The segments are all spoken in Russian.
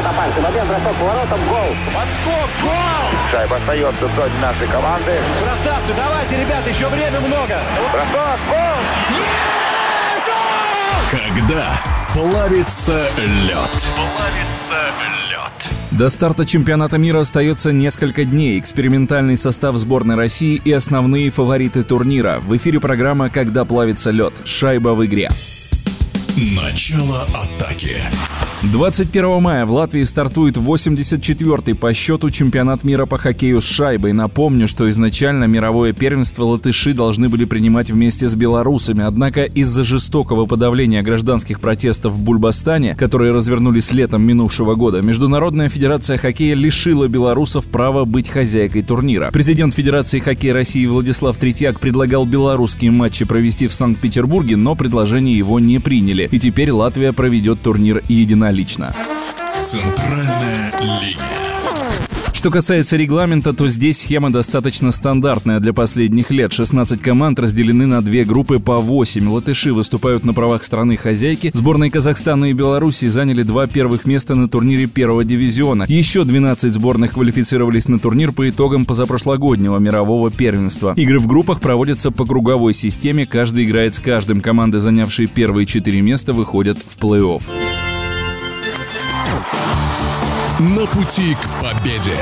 Золотопальцев. Один бросок поворотом. Гол. Подскок. Гол. Шайба остается в зоне нашей команды. Красавцы. Давайте, ребята, еще время много. Бросок. Гол. Когда плавится лед. Плавится лед. До старта чемпионата мира остается несколько дней. Экспериментальный состав сборной России и основные фавориты турнира. В эфире программа «Когда плавится лед». Шайба в игре. Начало атаки. 21 мая в Латвии стартует 84-й по счету чемпионат мира по хоккею с шайбой. Напомню, что изначально мировое первенство латыши должны были принимать вместе с белорусами, однако из-за жестокого подавления гражданских протестов в Бульбастане, которые развернулись летом минувшего года, Международная федерация хоккея лишила белорусов права быть хозяйкой турнира. Президент Федерации хоккея России Владислав Третьяк предлагал белорусские матчи провести в Санкт-Петербурге, но предложение его не приняли. И теперь Латвия проведет турнир единолично лично. Центральная линия. Что касается регламента, то здесь схема достаточно стандартная для последних лет. 16 команд разделены на две группы по 8. Латыши выступают на правах страны-хозяйки. Сборные Казахстана и Беларуси заняли два первых места на турнире первого дивизиона. Еще 12 сборных квалифицировались на турнир по итогам позапрошлогоднего мирового первенства. Игры в группах проводятся по круговой системе, каждый играет с каждым. Команды, занявшие первые четыре места, выходят в плей-офф. На пути к победе.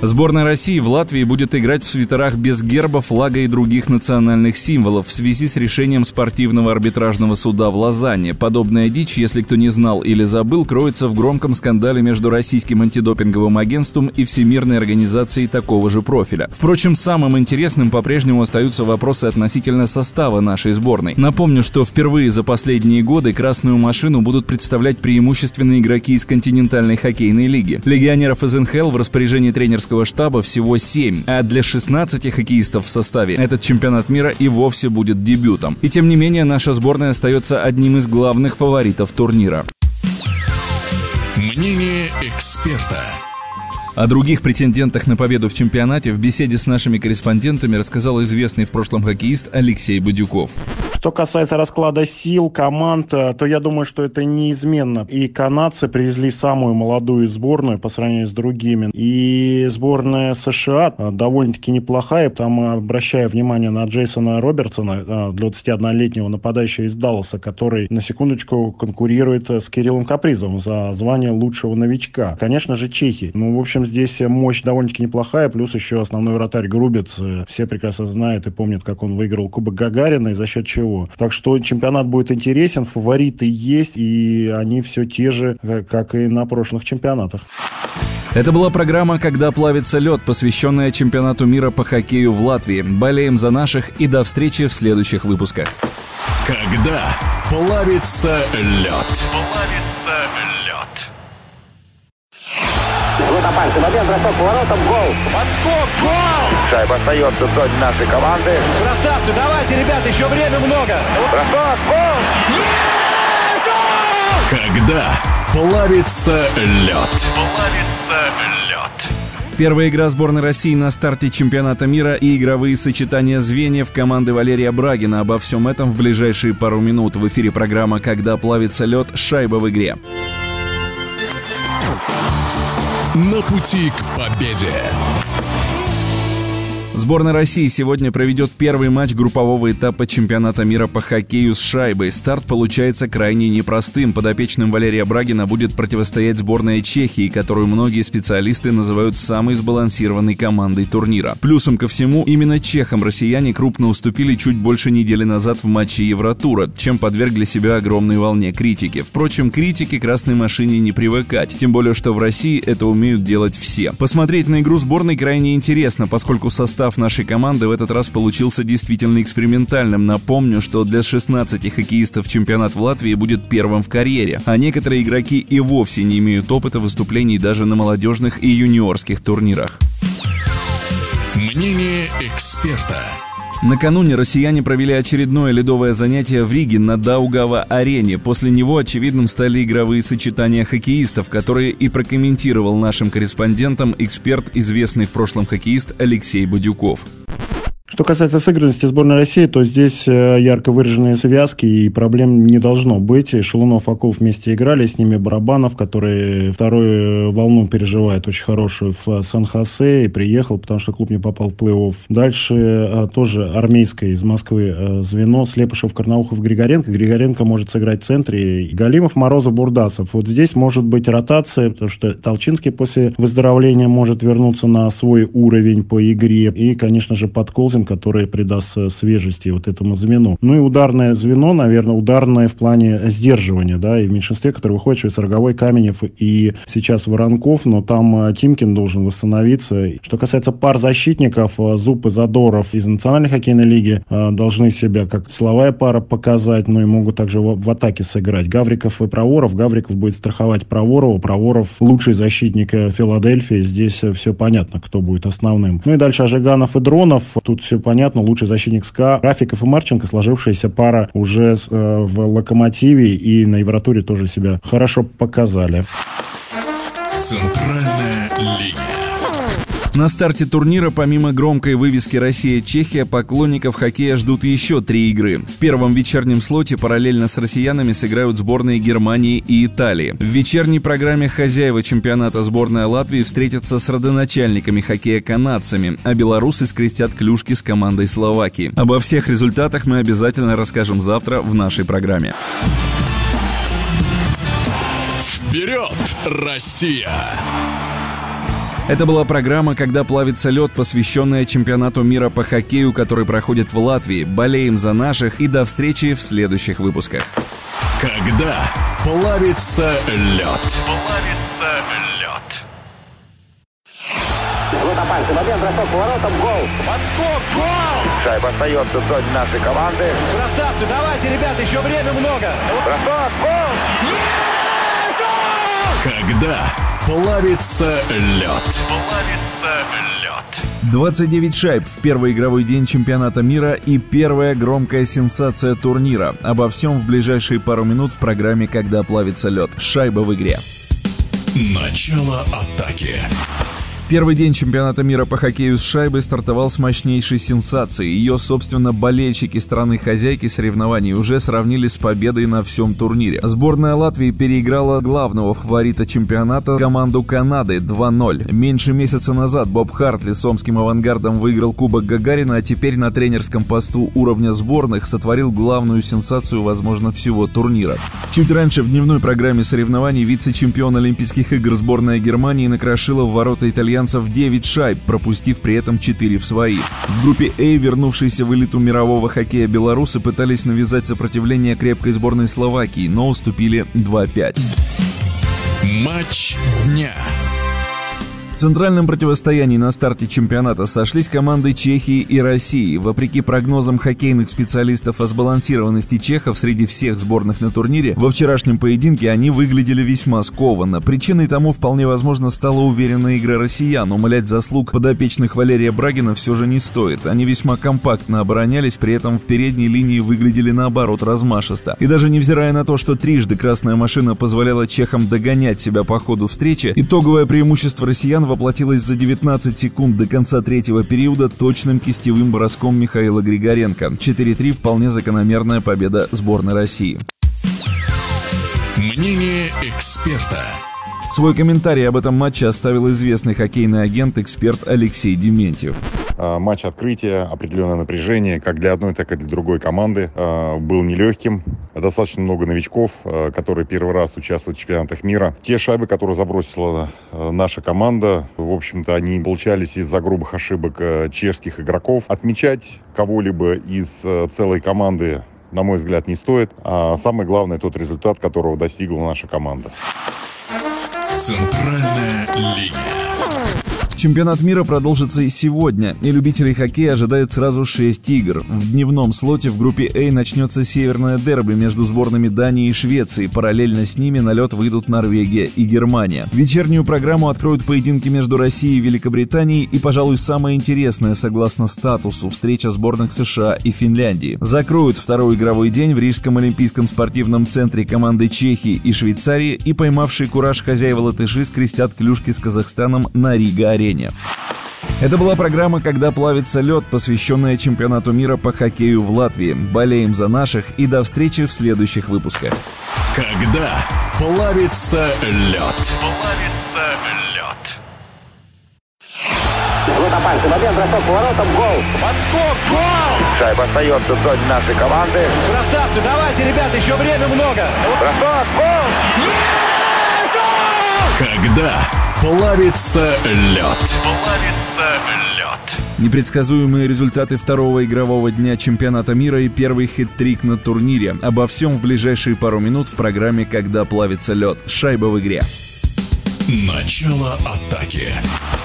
Сборная России в Латвии будет играть в свитерах без герба, флага и других национальных символов в связи с решением спортивного арбитражного суда в Лозанне. Подобная дичь, если кто не знал или забыл, кроется в громком скандале между Российским антидопинговым агентством и Всемирной организацией такого же профиля. Впрочем, самым интересным по-прежнему остаются вопросы относительно состава нашей сборной. Напомню, что впервые за последние годы красную машину будут представлять преимущественно игроки из континентальной хоккейной лиги. Легионеров из НХЛ в распоряжении тренерского тренерского штаба всего 7, а для 16 хоккеистов в составе этот чемпионат мира и вовсе будет дебютом. И тем не менее, наша сборная остается одним из главных фаворитов турнира. Мнение эксперта. О других претендентах на победу в чемпионате в беседе с нашими корреспондентами рассказал известный в прошлом хоккеист Алексей Будюков. Что касается расклада сил команд, э, то я думаю, что это неизменно. И канадцы привезли самую молодую сборную по сравнению с другими. И сборная США э, довольно-таки неплохая. Там обращаю внимание на Джейсона Робертсона, 21-летнего э, нападающего из Далласа, который на секундочку конкурирует с Кириллом Капризом за звание лучшего новичка. Конечно же, чехи. Ну, в общем, здесь мощь довольно-таки неплохая, плюс еще основной вратарь Грубец. Э, все прекрасно знают и помнят, как он выиграл Кубок Гагарина и за счет чего. Так что чемпионат будет интересен, фавориты есть, и они все те же, э, как и на прошлых чемпионатах. Это была программа «Когда плавится лед», посвященная чемпионату мира по хоккею в Латвии. Болеем за наших и до встречи в следующих выпусках. Когда плавится лед. Плавится Золотопальцев. Один бросок поворотом. Гол. Подскок. Гол. Шайба остается в зоне нашей команды. Красавцы. Давайте, ребята, еще время много. Бросок. Гол. Когда плавится лед. Плавится лед. Первая игра сборной России на старте чемпионата мира и игровые сочетания звеньев команды Валерия Брагина. Обо всем этом в ближайшие пару минут в эфире программа «Когда плавится лед. Шайба в игре». На пути к победе. Сборная России сегодня проведет первый матч группового этапа чемпионата мира по хоккею с шайбой. Старт получается крайне непростым. Подопечным Валерия Брагина будет противостоять сборная Чехии, которую многие специалисты называют самой сбалансированной командой турнира. Плюсом ко всему, именно чехам россияне крупно уступили чуть больше недели назад в матче Евротура, чем подвергли себя огромной волне критики. Впрочем, критики красной машине не привыкать, тем более, что в России это умеют делать все. Посмотреть на игру сборной крайне интересно, поскольку состав состав нашей команды в этот раз получился действительно экспериментальным. Напомню, что для 16 хоккеистов чемпионат в Латвии будет первым в карьере, а некоторые игроки и вовсе не имеют опыта выступлений даже на молодежных и юниорских турнирах. Мнение эксперта. Накануне россияне провели очередное ледовое занятие в Риге на Даугава-арене. После него очевидным стали игровые сочетания хоккеистов, которые и прокомментировал нашим корреспондентам эксперт, известный в прошлом хоккеист Алексей Бадюков. Что касается сыгранности сборной России, то здесь э, ярко выраженные связки и проблем не должно быть. Шелунов, Акулов вместе играли, с ними Барабанов, который вторую волну переживает очень хорошую в Сан-Хосе и приехал, потому что клуб не попал в плей-офф. Дальше э, тоже армейское из Москвы э, звено Слепышев, Карнаухов, Григоренко. Григоренко может сыграть в центре. Галимов, Морозов, Бурдасов. Вот здесь может быть ротация, потому что Толчинский после выздоровления может вернуться на свой уровень по игре. И, конечно же, Подколзин, который придаст э, свежести вот этому звену. Ну и ударное звено, наверное, ударное в плане сдерживания, да, и в меньшинстве, который выходит через Роговой, Каменев и сейчас Воронков, но там э, Тимкин должен восстановиться. Что касается пар защитников, э, Зуб и Задоров из Национальной хоккейной лиги должны себя как силовая пара показать, но и могут также в, в атаке сыграть. Гавриков и Проворов. Гавриков будет страховать Проворова. Проворов лучший защитник Филадельфии. Здесь все понятно, кто будет основным. Ну и дальше Ажиганов и Дронов. Тут все понятно. Лучший защитник СКА. Рафиков и Марченко. Сложившаяся пара уже э, в Локомотиве и на Евротуре тоже себя хорошо показали. Центральная линия. На старте турнира, помимо громкой вывески «Россия-Чехия», поклонников хоккея ждут еще три игры. В первом вечернем слоте параллельно с россиянами сыграют сборные Германии и Италии. В вечерней программе хозяева чемпионата сборная Латвии встретятся с родоначальниками хоккея канадцами, а белорусы скрестят клюшки с командой Словакии. Обо всех результатах мы обязательно расскажем завтра в нашей программе. Вперед, Россия! Это была программа «Когда плавится лед», посвященная чемпионату мира по хоккею, который проходит в Латвии. Болеем за наших и до встречи в следующих выпусках. Когда плавится лед. Плавится лед. Вот опасный момент, бросок поворотом, гол. Подскок, гол! Шайба остается в зоне нашей команды. Красавцы, давайте, ребята, еще время много. Бросок, гол! Когда плавится лед. Плавится лед. 29 шайб в первый игровой день чемпионата мира и первая громкая сенсация турнира. Обо всем в ближайшие пару минут в программе «Когда плавится лед». Шайба в игре. Начало атаки. Первый день чемпионата мира по хоккею с шайбой стартовал с мощнейшей сенсацией. Ее, собственно, болельщики страны-хозяйки соревнований уже сравнили с победой на всем турнире. Сборная Латвии переиграла главного фаворита чемпионата команду Канады 2-0. Меньше месяца назад Боб Хартли с омским авангардом выиграл Кубок Гагарина, а теперь на тренерском посту уровня сборных сотворил главную сенсацию, возможно, всего турнира. Чуть раньше в дневной программе соревнований вице-чемпион Олимпийских игр сборная Германии накрошила в ворота итальянцев 9 шайб, пропустив при этом 4 в свои. В группе А, вернувшиеся в элиту мирового хоккея белорусы пытались навязать сопротивление крепкой сборной Словакии, но уступили 2-5. Матч дня. Центральном противостоянии на старте чемпионата сошлись команды Чехии и России. Вопреки прогнозам хоккейных специалистов о сбалансированности чехов среди всех сборных на турнире, во вчерашнем поединке они выглядели весьма скованно. Причиной тому вполне возможно стала уверенная игра россиян. Умолять заслуг подопечных Валерия Брагина все же не стоит. Они весьма компактно оборонялись, при этом в передней линии выглядели наоборот размашисто. И даже невзирая на то, что трижды красная машина позволяла чехам догонять себя по ходу встречи, итоговое преимущество россиян воплотилось за 19 секунд до конца третьего периода точным кистевым броском Михаила Григоренко. 4-3 вполне закономерная победа сборной России. Мнение эксперта. Свой комментарий об этом матче оставил известный хоккейный агент-эксперт Алексей Дементьев. А, Матч открытия, определенное напряжение, как для одной, так и для другой команды, а, был нелегким. Достаточно много новичков, а, которые первый раз участвуют в чемпионатах мира. Те шайбы, которые забросила наша команда, в общем-то, они получались из-за грубых ошибок чешских игроков. Отмечать кого-либо из целой команды на мой взгляд, не стоит. А самое главное, тот результат, которого достигла наша команда. Центральная линия. Чемпионат мира продолжится и сегодня, и любителей хоккея ожидает сразу 6 игр. В дневном слоте в группе А начнется северное дерби между сборными Дании и Швеции. Параллельно с ними на лед выйдут Норвегия и Германия. Вечернюю программу откроют поединки между Россией и Великобританией и, пожалуй, самое интересное, согласно статусу, встреча сборных США и Финляндии. Закроют второй игровой день в Рижском олимпийском спортивном центре команды Чехии и Швейцарии и поймавшие кураж хозяева латыши скрестят клюшки с Казахстаном на Рига-арене. Это была программа «Когда плавится лед», посвященная чемпионату мира по хоккею в Латвии. Болеем за наших и до встречи в следующих выпусках. Когда плавится лед. Плавится лед. Вот опасный момент, бросок поворотом, гол. Подскок, гол! Шайба остается в зоне нашей команды. Красавцы, давайте, ребята, еще время много. Бросок, гол! Когда плавится лед. Плавится лед. Непредсказуемые результаты второго игрового дня чемпионата мира и первый хит-трик на турнире. Обо всем в ближайшие пару минут в программе «Когда плавится лед». Шайба в игре. Начало атаки.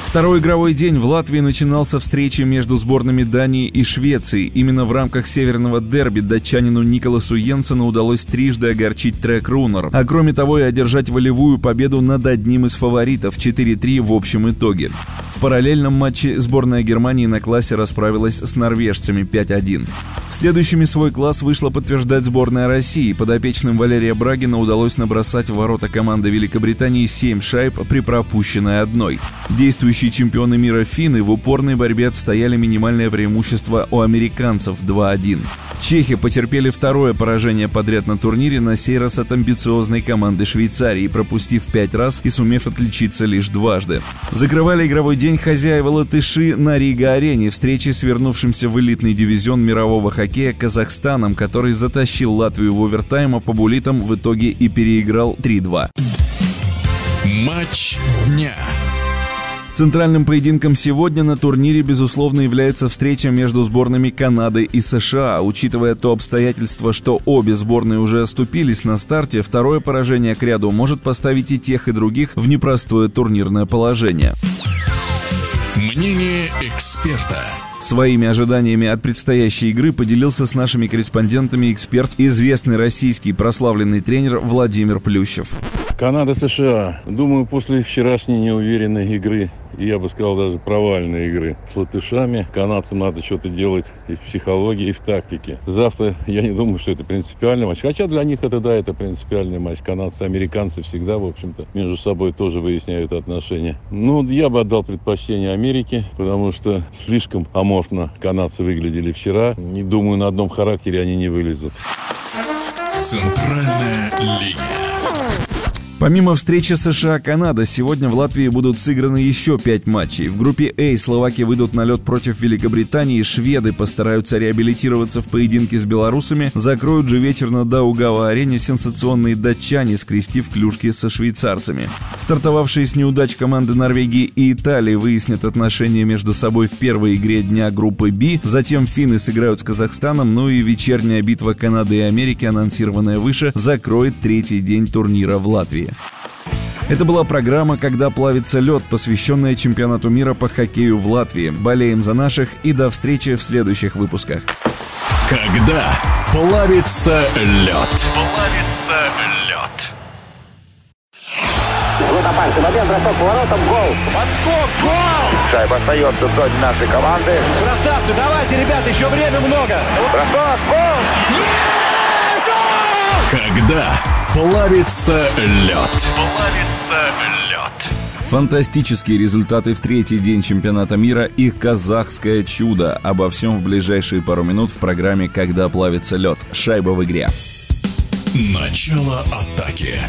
Второй игровой день в Латвии начинался встречей между сборными Дании и Швеции. Именно в рамках северного дерби датчанину Николасу Йенсену удалось трижды огорчить трек Рунер, а кроме того и одержать волевую победу над одним из фаворитов 4-3 в общем итоге. В параллельном матче сборная Германии на классе расправилась с норвежцами 5-1. Следующими свой класс вышла подтверждать сборная России. Подопечным Валерия Брагина удалось набросать в ворота команды Великобритании 7 шайб при пропущенной одной. Действующие чемпионы мира финны в упорной борьбе отстояли минимальное преимущество у американцев 2-1. Чехи потерпели второе поражение подряд на турнире, на сей раз от амбициозной команды Швейцарии, пропустив пять раз и сумев отличиться лишь дважды. Закрывали игровой день хозяева латыши на Рига-арене встречи с вернувшимся в элитный дивизион мирового хоккея Казахстаном, который затащил Латвию в овертайм, а по булитам в итоге и переиграл 3-2. Матч дня. Центральным поединком сегодня на турнире, безусловно, является встреча между сборными Канады и США. Учитывая то обстоятельство, что обе сборные уже оступились на старте, второе поражение к ряду может поставить и тех, и других в непростое турнирное положение. Мнение эксперта. Своими ожиданиями от предстоящей игры поделился с нашими корреспондентами эксперт, известный российский прославленный тренер Владимир Плющев. Канада-США. Думаю, после вчерашней неуверенной игры, и я бы сказал даже провальной игры с латышами, канадцам надо что-то делать и в психологии, и в тактике. Завтра я не думаю, что это принципиальный матч. Хотя для них это, да, это принципиальный матч. Канадцы, американцы всегда, в общем-то, между собой тоже выясняют отношения. Ну, я бы отдал предпочтение Америке, потому что слишком аморфно канадцы выглядели вчера. Не думаю, на одном характере они не вылезут. Центральная линия. Помимо встречи США-Канада, сегодня в Латвии будут сыграны еще пять матчей. В группе А словаки выйдут на лед против Великобритании, шведы постараются реабилитироваться в поединке с белорусами, закроют же вечер на Даугава-арене сенсационные датчане, скрестив клюшки со швейцарцами. Стартовавшие с неудач команды Норвегии и Италии выяснят отношения между собой в первой игре дня группы Б, затем финны сыграют с Казахстаном, ну и вечерняя битва Канады и Америки, анонсированная выше, закроет третий день турнира в Латвии. Это была программа «Когда плавится лед», посвященная чемпионату мира по хоккею в Латвии. Болеем за наших и до встречи в следующих выпусках. Когда плавится лед. Плавится лед. Опасный момент, бросок поворотом, гол. Подскок, гол! Шайба остается в зоне нашей команды. Красавцы, давайте, ребята, еще время много. Бросок, гол! Когда плавится лед. Плавится лед. Фантастические результаты в третий день чемпионата мира и казахское чудо. Обо всем в ближайшие пару минут в программе «Когда плавится лед». Шайба в игре. Начало атаки.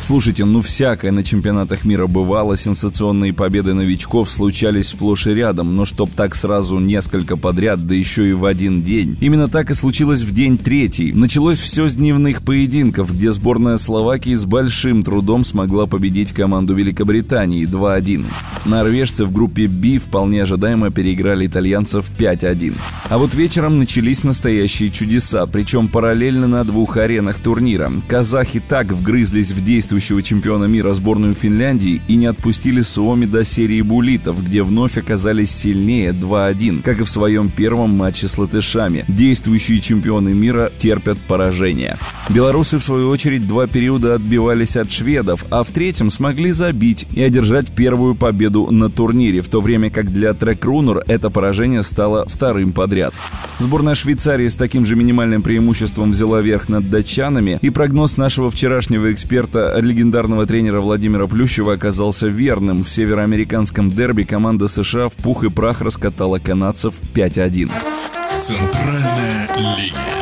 Слушайте, ну всякое на чемпионатах мира бывало, сенсационные победы новичков случались сплошь и рядом, но чтоб так сразу несколько подряд, да еще и в один день. Именно так и случилось в день третий. Началось все с дневных поединков, где сборная Словакии с большим трудом смогла победить команду Великобритании 2-1. Норвежцы в группе B вполне ожидаемо переиграли итальянцев 5-1. А вот вечером начались настоящие чудеса, причем параллельно на двух аренах турнира. Казахи так вгрызлись в действующего чемпиона мира сборную Финляндии и не отпустили Суоми до серии булитов, где вновь оказались сильнее 2-1, как и в своем первом матче с латышами. Действующие чемпионы мира терпят поражение. Белорусы, в свою очередь, два периода отбивались от шведов, а в третьем смогли забить и одержать первую победу на турнире, в то время как для Трек это поражение стало вторым подряд. Сборная Швейцарии с таким же минимальным преимуществом взяла верх над датчанами, и прогноз нашего вчерашнего эксперта легендарного тренера Владимира Плющева оказался верным. В североамериканском дерби команда США в пух и прах раскатала канадцев 5-1. Центральная линия.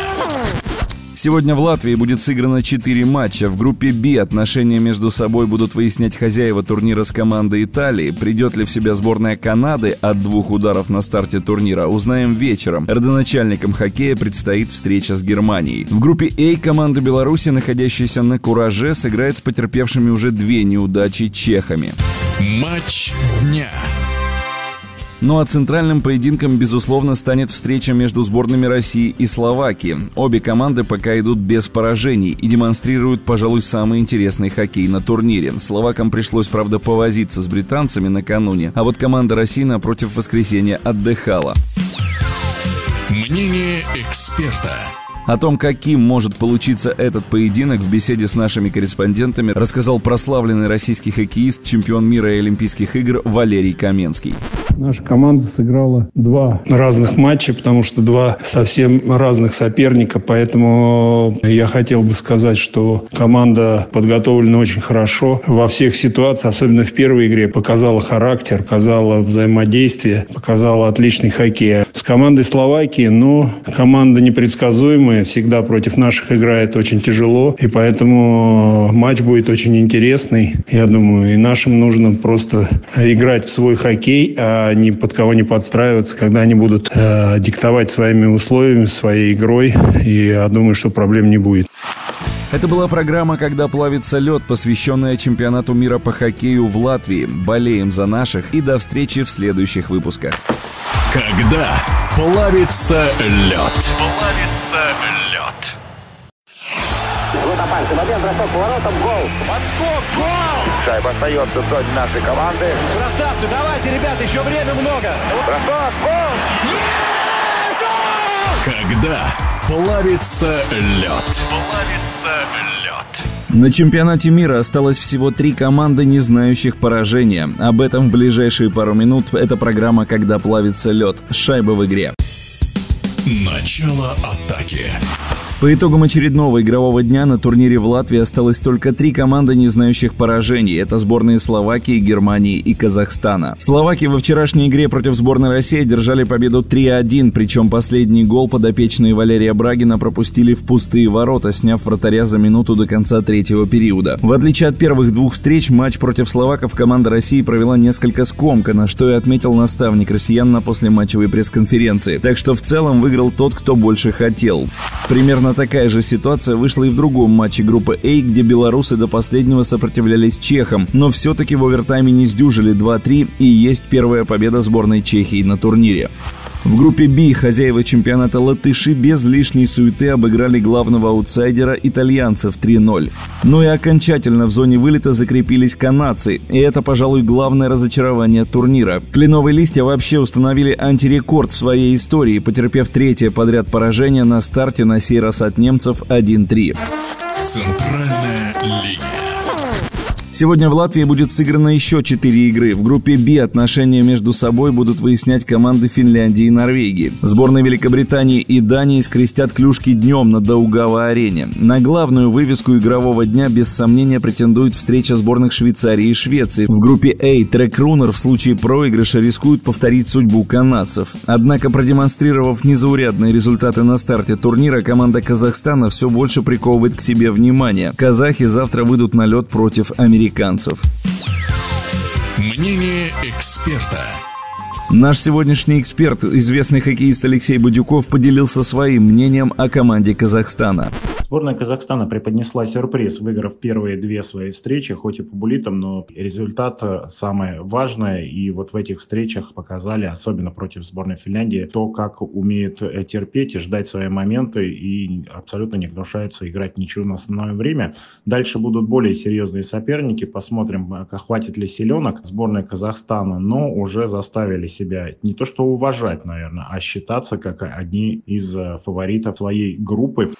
Сегодня в Латвии будет сыграно 4 матча. В группе «Б» отношения между собой будут выяснять хозяева турнира с командой Италии. Придет ли в себя сборная Канады от двух ударов на старте турнира, узнаем вечером. Родоначальникам хоккея предстоит встреча с Германией. В группе «А» команда Беларуси, находящаяся на кураже, сыграет с потерпевшими уже две неудачи чехами. Матч дня. Ну а центральным поединком, безусловно, станет встреча между сборными России и Словакии. Обе команды пока идут без поражений и демонстрируют, пожалуй, самый интересный хоккей на турнире. Словакам пришлось, правда, повозиться с британцами накануне, а вот команда России напротив воскресенья отдыхала. Мнение эксперта. О том, каким может получиться этот поединок, в беседе с нашими корреспондентами рассказал прославленный российский хоккеист, чемпион мира и Олимпийских игр Валерий Каменский. Наша команда сыграла два разных матча, потому что два совсем разных соперника, поэтому я хотел бы сказать, что команда подготовлена очень хорошо во всех ситуациях, особенно в первой игре, показала характер, показала взаимодействие, показала отличный хоккей. С командой Словакии, ну, команда непредсказуемая, всегда против наших играет очень тяжело, и поэтому матч будет очень интересный. Я думаю, и нашим нужно просто играть в свой хоккей, а ни под кого не подстраиваться, когда они будут э, диктовать своими условиями, своей игрой. И я думаю, что проблем не будет. Это была программа «Когда плавится лед», посвященная чемпионату мира по хоккею в Латвии. Болеем за наших и до встречи в следующих выпусках. Когда плавится лед. Плавится лед. Опасный момент, бросок поворотом, гол. Подскок, гол! Шайба остается в зоне нашей команды. Красавцы, давайте, ребята, еще время много. Бросок, гол! Когда плавится лед. Плавится лед. На чемпионате мира осталось всего три команды, не знающих поражения. Об этом в ближайшие пару минут. Это программа «Когда плавится лед». Шайба в игре. Начало атаки. По итогам очередного игрового дня на турнире в Латвии осталось только три команды, не знающих поражений. Это сборные Словакии, Германии и Казахстана. Словаки во вчерашней игре против сборной России держали победу 3-1, причем последний гол подопечные Валерия Брагина пропустили в пустые ворота, сняв вратаря за минуту до конца третьего периода. В отличие от первых двух встреч, матч против словаков команда России провела несколько скомканно, что и отметил наставник россиян на послематчевой пресс-конференции. Так что в целом выиграл тот, кто больше хотел. Примерно такая же ситуация вышла и в другом матче группы А, где белорусы до последнего сопротивлялись чехам, но все-таки в овертайме не сдюжили 2-3 и есть первая победа сборной Чехии на турнире. В группе Б хозяева чемпионата латыши без лишней суеты обыграли главного аутсайдера итальянцев 3-0. Но и окончательно в зоне вылета закрепились канадцы, и это, пожалуй, главное разочарование турнира. Кленовые листья вообще установили антирекорд в своей истории, потерпев третье подряд поражение на старте на сей раз от немцев 1-3. Центральная линия. Сегодня в Латвии будет сыграно еще четыре игры. В группе Б отношения между собой будут выяснять команды Финляндии и Норвегии. Сборные Великобритании и Дании скрестят клюшки днем на Даугава-арене. На главную вывеску игрового дня без сомнения претендует встреча сборных Швейцарии и Швеции. В группе А Трек Рунер в случае проигрыша рискует повторить судьбу канадцев. Однако, продемонстрировав незаурядные результаты на старте турнира, команда Казахстана все больше приковывает к себе внимание. Казахи завтра выйдут на лед против американцев американцев. Мнение эксперта. Наш сегодняшний эксперт, известный хоккеист Алексей Будюков, поделился своим мнением о команде Казахстана. Сборная Казахстана преподнесла сюрприз, выиграв первые две свои встречи, хоть и по булитам, но результат э, самое важное. И вот в этих встречах показали, особенно против сборной Финляндии, то, как умеют э, терпеть и ждать свои моменты и абсолютно не гнушаются играть ничего на основное время. Дальше будут более серьезные соперники. Посмотрим, э, хватит ли силенок сборной Казахстана, но уже заставили себя не то что уважать, наверное, а считаться как одни из фаворитов своей группы.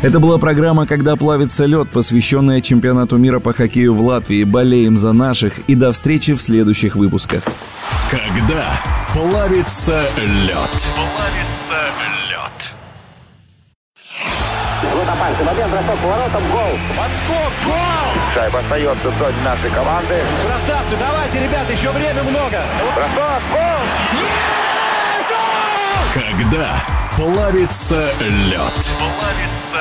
Это была программа «Когда плавится лед», посвященная чемпионату мира по хоккею в Латвии. Болеем за наших и до встречи в следующих выпусках. Когда плавится лед. Плавится лед. Опасный момент, бросок поворотом, гол. Подскок, гол! Шайба остается в зоне нашей команды. Красавцы, давайте, ребята, еще время много. Бросок, гол! Когда плавится лед. Плавится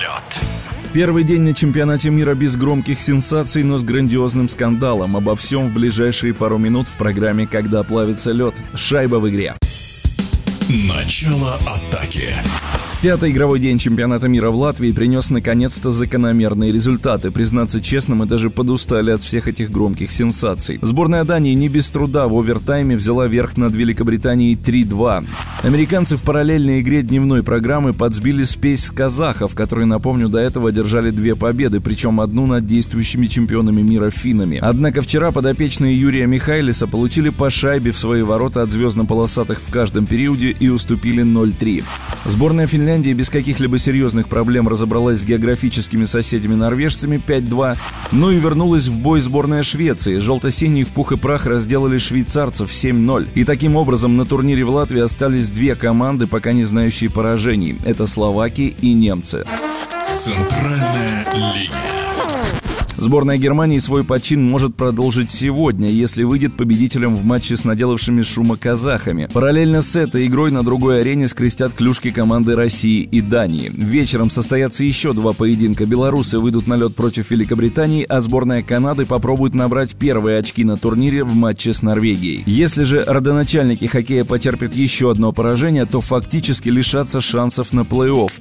лед. Первый день на чемпионате мира без громких сенсаций, но с грандиозным скандалом. Обо всем в ближайшие пару минут в программе «Когда плавится лед». Шайба в игре. Начало атаки. Пятый игровой день чемпионата мира в Латвии принес наконец-то закономерные результаты. Признаться честно, мы даже подустали от всех этих громких сенсаций. Сборная Дании не без труда в овертайме взяла верх над Великобританией 3-2. Американцы в параллельной игре дневной программы подсбили спесь казахов, которые, напомню, до этого одержали две победы, причем одну над действующими чемпионами мира финнами. Однако вчера подопечные Юрия Михайлиса получили по шайбе в свои ворота от звездно-полосатых в каждом периоде и уступили 0-3. Сборная Финляндии без каких-либо серьезных проблем разобралась с географическими соседями-норвежцами 5-2, ну и вернулась в бой сборная Швеции. Желто-синие в пух и прах разделали швейцарцев 7-0. И таким образом на турнире в Латвии остались две команды, пока не знающие поражений. Это Словакия и немцы. Центральная линия. Сборная Германии свой почин может продолжить сегодня, если выйдет победителем в матче с наделавшими шума казахами. Параллельно с этой игрой на другой арене скрестят клюшки команды России и Дании. Вечером состоятся еще два поединка. Белорусы выйдут на лед против Великобритании, а сборная Канады попробует набрать первые очки на турнире в матче с Норвегией. Если же родоначальники хоккея потерпят еще одно поражение, то фактически лишатся шансов на плей-офф.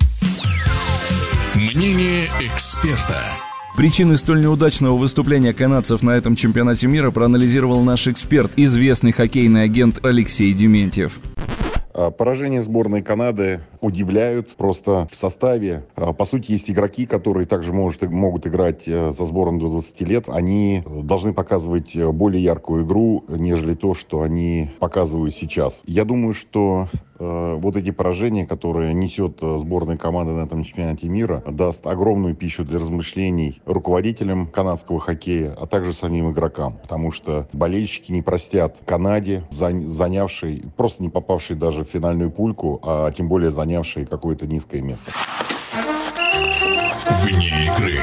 Мнение эксперта. Причины столь неудачного выступления канадцев на этом чемпионате мира проанализировал наш эксперт, известный хоккейный агент Алексей Дементьев. А, Поражения сборной Канады удивляют просто в составе. А, По сути, есть игроки, которые также может, могут играть э, за сборную до 20 лет. Они должны показывать э, более яркую игру, нежели то, что они показывают сейчас. Я думаю, что э, вот эти поражения, которые несет э, сборная команда на этом чемпионате мира, даст огромную пищу для размышлений руководителям канадского хоккея, а также самим игрокам. Потому что болельщики не простят Канаде, зан- занявшей, просто не попавшей даже в финальную пульку, а тем более занявшей какое-то низкое место. Вне игры.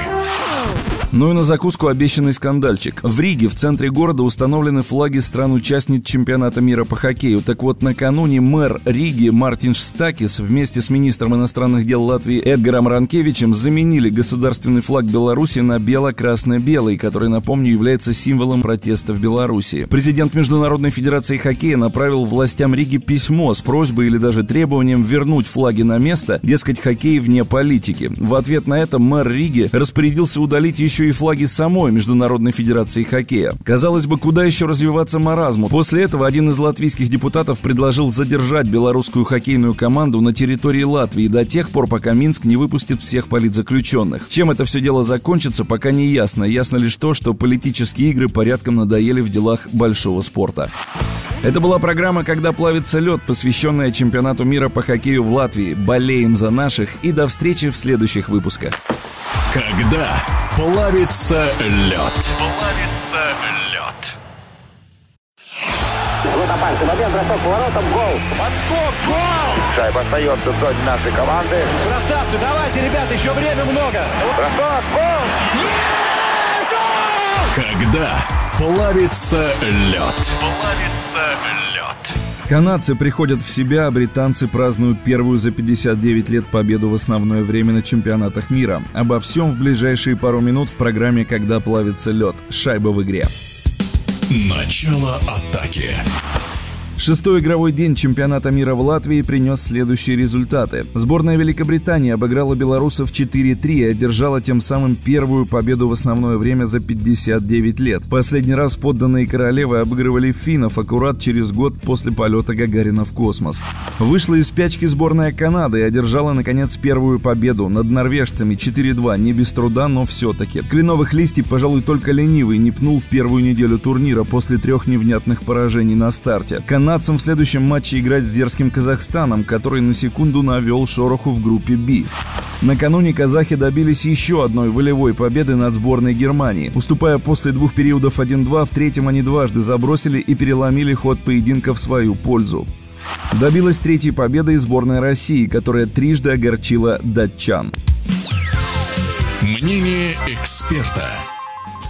Ну и на закуску обещанный скандальчик. В Риге, в центре города, установлены флаги стран-участниц чемпионата мира по хоккею. Так вот, накануне мэр Риги Мартин Штакис вместе с министром иностранных дел Латвии Эдгаром Ранкевичем заменили государственный флаг Беларуси на бело-красно-белый, который, напомню, является символом протеста в Беларуси. Президент Международной Федерации хоккея направил властям Риги письмо с просьбой или даже требованием вернуть флаги на место, дескать, хоккей вне политики. В ответ на это мэр Риги распорядился удалить еще и флаги самой Международной Федерации хоккея. Казалось бы, куда еще развиваться маразму? После этого один из латвийских депутатов предложил задержать белорусскую хоккейную команду на территории Латвии до тех пор, пока Минск не выпустит всех политзаключенных. Чем это все дело закончится, пока не ясно. Ясно лишь то, что политические игры порядком надоели в делах большого спорта. Это была программа «Когда плавится лед», посвященная чемпионату мира по хоккею в Латвии. Болеем за наших и до встречи в следующих выпусках. Когда плавится лед. Плавится лед. Вот опасный момент, бросок поворотом, гол. Подскок, гол! Шайба остается в зоне нашей команды. Красавцы, давайте, ребята, еще время много. Бросок, гол! Когда плавится лед. Плавится лед. Канадцы приходят в себя, а британцы празднуют первую за 59 лет победу в основное время на чемпионатах мира. Обо всем в ближайшие пару минут в программе «Когда плавится лед». Шайба в игре. Начало атаки. Шестой игровой день чемпионата мира в Латвии принес следующие результаты. Сборная Великобритании обыграла белорусов 4-3 и одержала тем самым первую победу в основное время за 59 лет. Последний раз подданные королевы обыгрывали финнов аккурат через год после полета Гагарина в космос. Вышла из спячки сборная Канады и одержала, наконец, первую победу над норвежцами 4-2. Не без труда, но все-таки. Кленовых листьев, пожалуй, только ленивый не пнул в первую неделю турнира после трех невнятных поражений на старте. Канадцам в следующем матче играть с дерзким Казахстаном, который на секунду навел шороху в группе «Б». Накануне казахи добились еще одной волевой победы над сборной Германии. Уступая после двух периодов 1-2, в третьем они дважды забросили и переломили ход поединка в свою пользу. Добилась третьей победы и сборная России, которая трижды огорчила датчан. Мнение эксперта.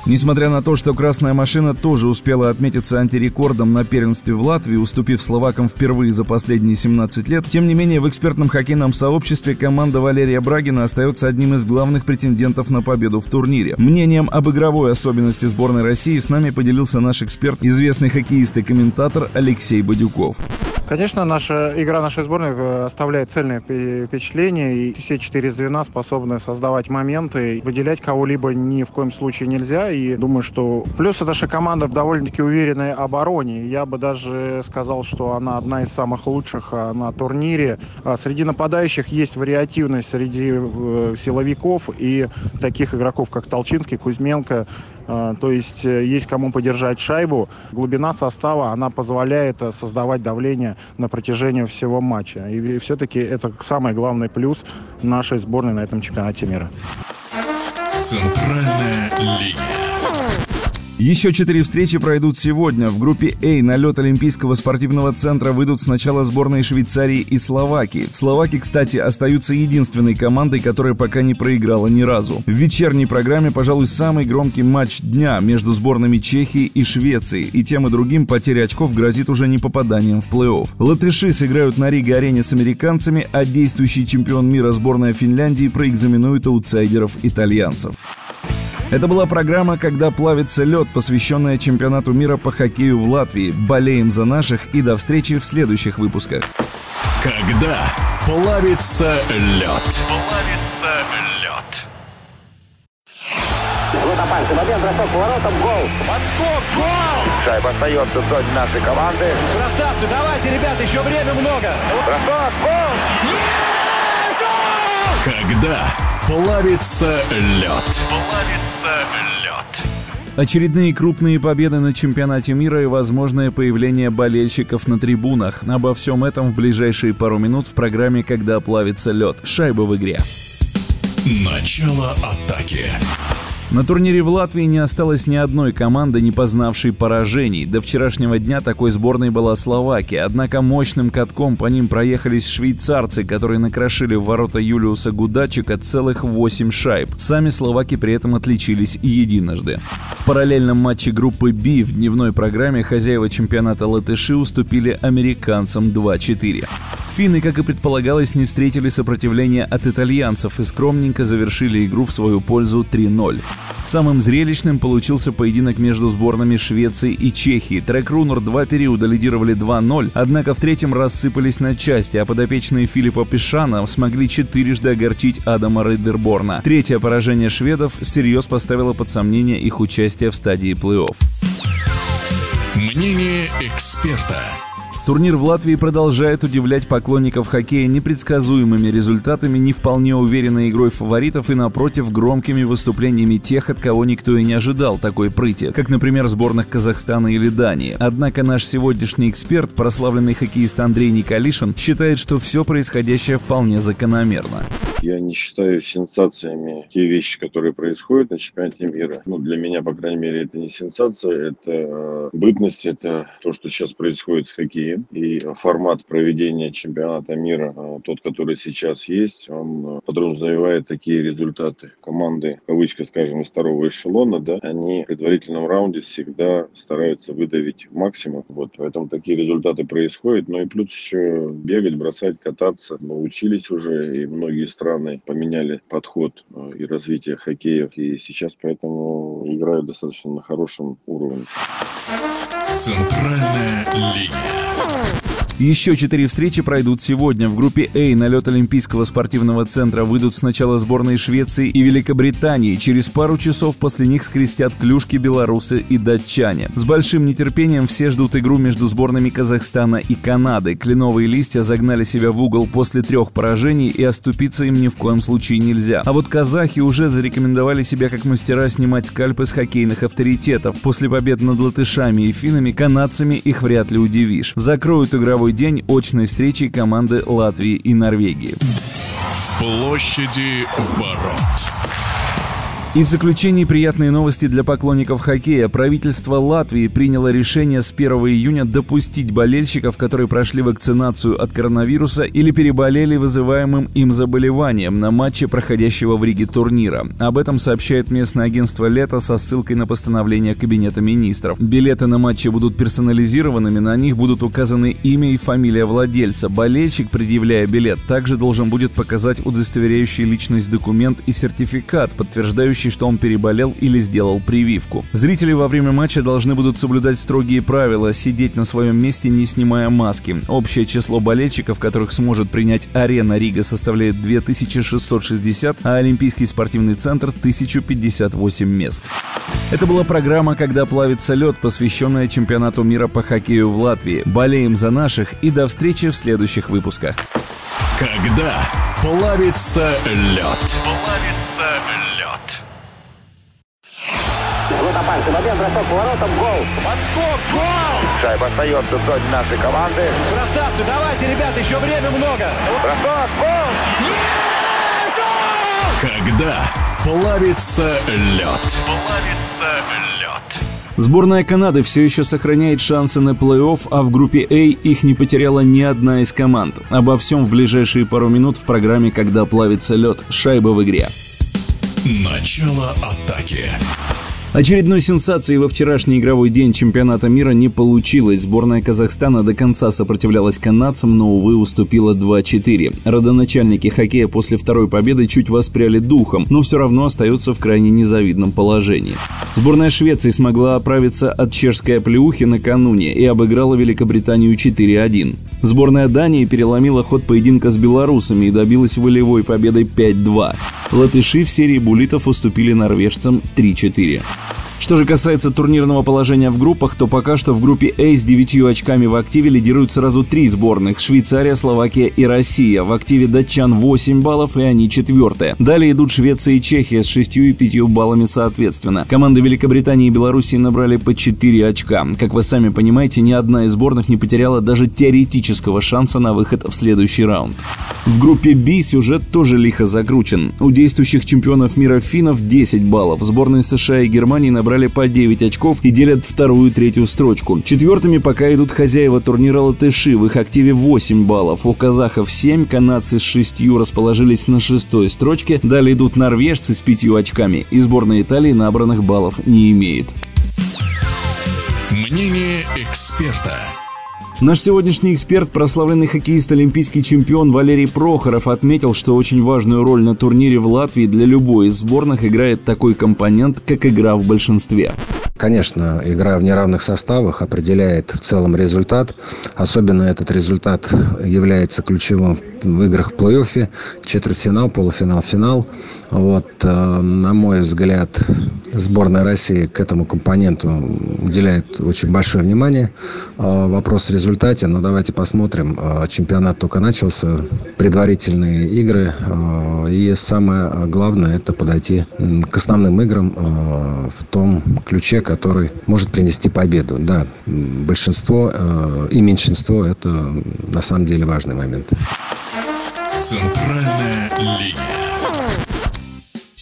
Несмотря на то, что «Красная машина» тоже успела отметиться антирекордом на первенстве в Латвии, уступив словакам впервые за последние 17 лет, тем не менее в экспертном хоккейном сообществе команда Валерия Брагина остается одним из главных претендентов на победу в турнире. Мнением об игровой особенности сборной России с нами поделился наш эксперт, известный хоккеист и комментатор Алексей Бадюков. Конечно, наша игра нашей сборной оставляет цельное впечатление, и все четыре звена способны создавать моменты. Выделять кого-либо ни в коем случае нельзя, и думаю, что плюс наша команда в довольно-таки уверенной обороне. Я бы даже сказал, что она одна из самых лучших а, на турнире. А среди нападающих есть вариативность среди э, силовиков и таких игроков, как Толчинский, Кузьменко, а, то есть э, есть кому подержать шайбу. Глубина состава, она позволяет э, создавать давление на протяжении всего матча. И все-таки это самый главный плюс нашей сборной на этом чемпионате мира. Центральная линия. Еще четыре встречи пройдут сегодня. В группе А на лед Олимпийского спортивного центра выйдут сначала сборные Швейцарии и Словакии. Словаки, кстати, остаются единственной командой, которая пока не проиграла ни разу. В вечерней программе, пожалуй, самый громкий матч дня между сборными Чехии и Швеции. И тем и другим потеря очков грозит уже не попаданием в плей-офф. Латыши сыграют на Риге-арене с американцами, а действующий чемпион мира сборная Финляндии проэкзаменует аутсайдеров итальянцев. Это была программа «Когда плавится лед», посвященная чемпионату мира по хоккею в Латвии. Болеем за наших и до встречи в следующих выпусках. Когда плавится лед. Плавится лед. Опасный момент, бросок поворотом, гол. Подскок, гол! Шайба остается в зоне нашей команды. Красавцы, давайте, ребята, еще время много. Бросок, гол! Когда плавится лед. Плавится лед. Очередные крупные победы на чемпионате мира и возможное появление болельщиков на трибунах. Обо всем этом в ближайшие пару минут в программе «Когда плавится лед». Шайба в игре. Начало атаки. На турнире в Латвии не осталось ни одной команды, не познавшей поражений. До вчерашнего дня такой сборной была Словакия, однако мощным катком по ним проехались швейцарцы, которые накрошили в ворота Юлиуса Гудачика целых 8 шайб. Сами словаки при этом отличились единожды. В параллельном матче группы B в дневной программе хозяева чемпионата латыши уступили американцам 2-4. Финны, как и предполагалось, не встретили сопротивления от итальянцев и скромненько завершили игру в свою пользу 3-0. Самым зрелищным получился поединок между сборными Швеции и Чехии. Трек Рунер два периода лидировали 2-0, однако в третьем рассыпались на части, а подопечные Филиппа Пишана смогли четырежды огорчить Адама Рейдерборна. Третье поражение шведов всерьез поставило под сомнение их участие в стадии плей-офф. Мнение эксперта. Турнир в Латвии продолжает удивлять поклонников хоккея непредсказуемыми результатами, не вполне уверенной игрой фаворитов и, напротив, громкими выступлениями тех, от кого никто и не ожидал такой прыти, как, например, сборных Казахстана или Дании. Однако наш сегодняшний эксперт, прославленный хоккеист Андрей Николишин, считает, что все происходящее вполне закономерно. Я не считаю сенсациями те вещи, которые происходят на чемпионате мира. Ну, для меня, по крайней мере, это не сенсация, это бытность, это то, что сейчас происходит с хоккеем. И формат проведения чемпионата мира, э, тот, который сейчас есть, он э, подразумевает такие результаты. Команды, кавычка, скажем, из второго эшелона, да, они в предварительном раунде всегда стараются выдавить максимум. Вот, поэтому такие результаты происходят. Ну и плюс еще бегать, бросать, кататься. Научились уже, и многие страны поменяли подход э, и развитие хоккея. И сейчас поэтому играют достаточно на хорошем уровне. Центральная линия. Еще четыре встречи пройдут сегодня. В группе А на лед Олимпийского спортивного центра выйдут сначала сборные Швеции и Великобритании. Через пару часов после них скрестят клюшки белорусы и датчане. С большим нетерпением все ждут игру между сборными Казахстана и Канады. Кленовые листья загнали себя в угол после трех поражений и оступиться им ни в коем случае нельзя. А вот казахи уже зарекомендовали себя как мастера снимать скальпы с хоккейных авторитетов. После побед над латышами и финнами канадцами их вряд ли удивишь. Закроют игровой день очной встречи команды Латвии и Норвегии. В площади ворот. И в заключении приятные новости для поклонников хоккея. Правительство Латвии приняло решение с 1 июня допустить болельщиков, которые прошли вакцинацию от коронавируса или переболели вызываемым им заболеванием на матче проходящего в Риге турнира. Об этом сообщает местное агентство «Лето» со ссылкой на постановление Кабинета министров. Билеты на матчи будут персонализированными, на них будут указаны имя и фамилия владельца. Болельщик, предъявляя билет, также должен будет показать удостоверяющий личность документ и сертификат, подтверждающий сообщающий, что он переболел или сделал прививку. Зрители во время матча должны будут соблюдать строгие правила, сидеть на своем месте, не снимая маски. Общее число болельщиков, которых сможет принять арена Рига, составляет 2660, а Олимпийский спортивный центр 1058 мест. Это была программа «Когда плавится лед», посвященная чемпионату мира по хоккею в Латвии. Болеем за наших и до встречи в следующих выпусках. Когда плавится лед. Плавится Опасный момент, бросок поворотом, гол. Подскок, гол! Шайба остается в зоне нашей команды. Красавцы, давайте, ребята, еще время много. Бросок, гол! Когда плавится лед. Плавится лед. Сборная Канады все еще сохраняет шансы на плей-офф, а в группе А их не потеряла ни одна из команд. Обо всем в ближайшие пару минут в программе «Когда плавится лед. Шайба в игре». Начало атаки. Очередной сенсации во вчерашний игровой день чемпионата мира не получилось. Сборная Казахстана до конца сопротивлялась канадцам, но, увы, уступила 2-4. Родоначальники хоккея после второй победы чуть воспряли духом, но все равно остаются в крайне незавидном положении. Сборная Швеции смогла оправиться от чешской оплеухи накануне и обыграла Великобританию 4-1. Сборная Дании переломила ход поединка с белорусами и добилась волевой победой 5-2. Латыши в серии буллитов уступили норвежцам 3-4. Что же касается турнирного положения в группах, то пока что в группе А с 9 очками в активе лидируют сразу три сборных – Швейцария, Словакия и Россия. В активе датчан 8 баллов, и они четвертые. Далее идут Швеция и Чехия с 6 и 5 баллами соответственно. Команды Великобритании и Белоруссии набрали по 4 очка. Как вы сами понимаете, ни одна из сборных не потеряла даже теоретического шанса на выход в следующий раунд. В группе Б сюжет тоже лихо закручен. У действующих чемпионов мира финнов 10 баллов. Сборные США и Германии набрали по 9 очков и делят вторую и третью строчку. Четвертыми пока идут хозяева турнира латыши, в их активе 8 баллов. У казахов 7, канадцы с 6 расположились на шестой строчке. Далее идут норвежцы с 5 очками. И сборная Италии набранных баллов не имеет. Мнение эксперта. Наш сегодняшний эксперт, прославленный хоккеист, олимпийский чемпион Валерий Прохоров, отметил, что очень важную роль на турнире в Латвии для любой из сборных играет такой компонент, как игра в большинстве. Конечно, игра в неравных составах определяет в целом результат. Особенно этот результат является ключевым в играх в плей-оффе. Четвертьфинал, полуфинал, финал. Вот, э, на мой взгляд, сборная России к этому компоненту уделяет очень большое внимание. Э, вопрос в результате, но давайте посмотрим. Э, чемпионат только начался, предварительные игры. И самое главное – это подойти к основным играм в том ключе, который может принести победу. Да, большинство э, и меньшинство – это на самом деле важный момент. Центральная линия.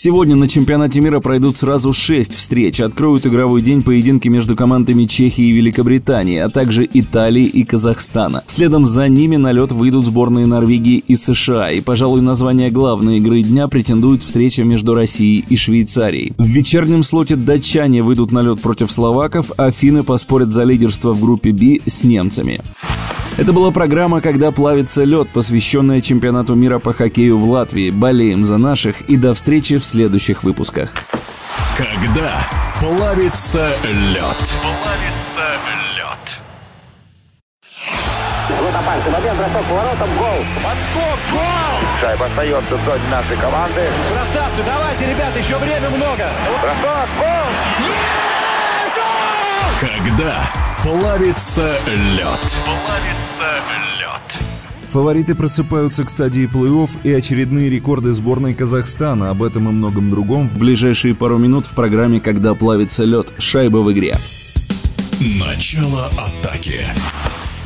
Сегодня на чемпионате мира пройдут сразу шесть встреч. Откроют игровой день поединки между командами Чехии и Великобритании, а также Италии и Казахстана. Следом за ними на лед выйдут сборные Норвегии и США. И, пожалуй, название главной игры дня претендует встреча между Россией и Швейцарией. В вечернем слоте датчане выйдут на лед против словаков, а финны поспорят за лидерство в группе B с немцами. Это была программа «Когда плавится лед», посвященная чемпионату мира по хоккею в Латвии. Болеем за наших и до встречи в следующих выпусках. Когда плавится лед. Плавится лед. Вот опасный момент, бросок поворотом, гол. Подскок, гол! Шайба остается в зоне нашей команды. Красавцы, давайте, ребята, еще время много. Бросок, гол! Когда плавится лед. Плавится лед. Фавориты просыпаются к стадии плей-офф и очередные рекорды сборной Казахстана. Об этом и многом другом в ближайшие пару минут в программе «Когда плавится лед. Шайба в игре». Начало атаки.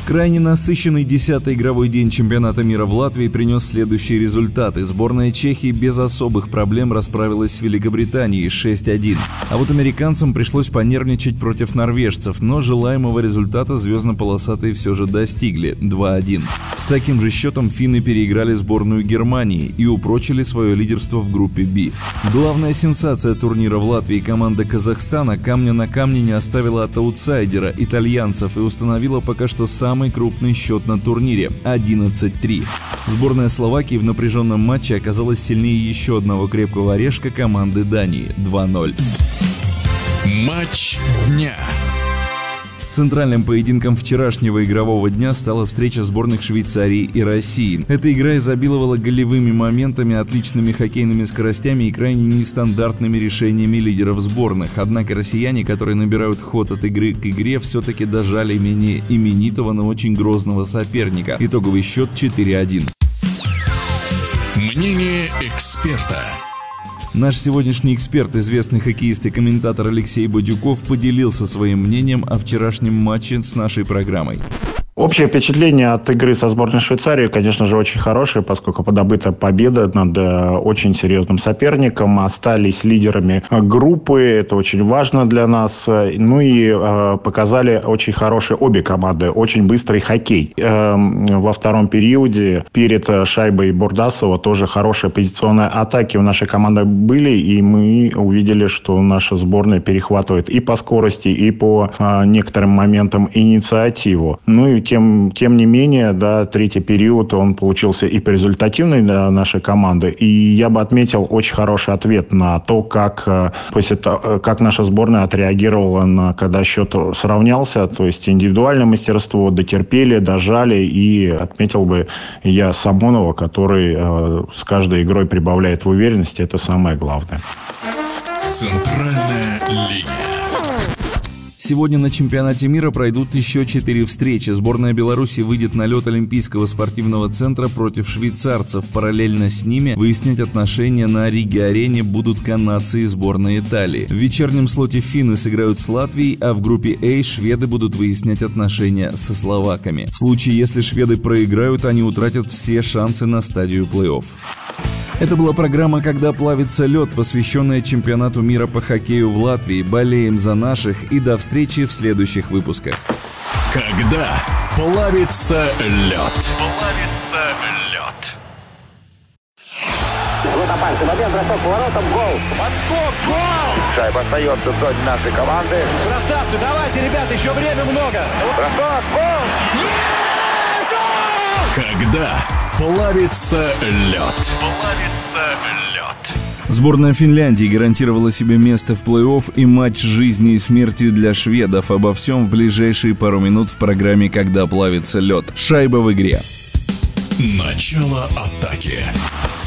Крайне насыщенный десятый игровой день чемпионата мира в Латвии принес следующие результаты. Сборная Чехии без особых проблем расправилась с Великобританией 6-1. А вот американцам пришлось понервничать против норвежцев, но желаемого результата звездно-полосатые все же достигли 2-1. С таким же счетом финны переиграли сборную Германии и упрочили свое лидерство в группе B. Главная сенсация турнира в Латвии команда Казахстана камня на камне не оставила от аутсайдера итальянцев и установила пока что сам самый крупный счет на турнире – 11-3. Сборная Словакии в напряженном матче оказалась сильнее еще одного крепкого орешка команды Дании – 2-0. Матч дня. Центральным поединком вчерашнего игрового дня стала встреча сборных Швейцарии и России. Эта игра изобиловала голевыми моментами, отличными хоккейными скоростями и крайне нестандартными решениями лидеров сборных. Однако россияне, которые набирают ход от игры к игре, все-таки дожали менее именитого, но очень грозного соперника. Итоговый счет 4-1. Мнение эксперта. Наш сегодняшний эксперт, известный хоккеист и комментатор Алексей Бодюков, поделился своим мнением о вчерашнем матче с нашей программой. Общее впечатление от игры со сборной Швейцарии, конечно же, очень хорошее, поскольку подобыта победа над э, очень серьезным соперником. Остались лидерами группы, это очень важно для нас. Ну и э, показали очень хорошие обе команды, очень быстрый хоккей. Э, во втором периоде перед шайбой Бурдасова тоже хорошие позиционные атаки у нашей команды были, и мы увидели, что наша сборная перехватывает и по скорости, и по э, некоторым моментам инициативу. Ну и тем, тем не менее, да, третий период, он получился и результативный для нашей команды. И я бы отметил очень хороший ответ на то, как, э, после того, э, как наша сборная отреагировала, на, когда счет сравнялся. То есть индивидуальное мастерство, дотерпели, дожали. И отметил бы я Самонова, который э, с каждой игрой прибавляет в уверенности. Это самое главное. Центральная линия. Сегодня на чемпионате мира пройдут еще четыре встречи. Сборная Беларуси выйдет на лед Олимпийского спортивного центра против швейцарцев. Параллельно с ними выяснять отношения на Риге-арене будут канадцы и сборная Италии. В вечернем слоте финны сыграют с Латвией, а в группе А шведы будут выяснять отношения со словаками. В случае, если шведы проиграют, они утратят все шансы на стадию плей-офф. Это была программа «Когда плавится лед», посвященная чемпионату мира по хоккею в Латвии. Болеем за наших и до встречи в следующих выпусках. Когда плавится лед. Плавится лед. Вот опасный момент, бросок поворотом, гол. Подскок, гол! Шайба остается в зоне нашей команды. Красавцы, давайте, ребята, еще время много. Бросок, гол! Когда плавится лед. Плавится лед. Сборная Финляндии гарантировала себе место в плей-офф и матч жизни и смерти для шведов. Обо всем в ближайшие пару минут в программе «Когда плавится лед». Шайба в игре. Начало атаки.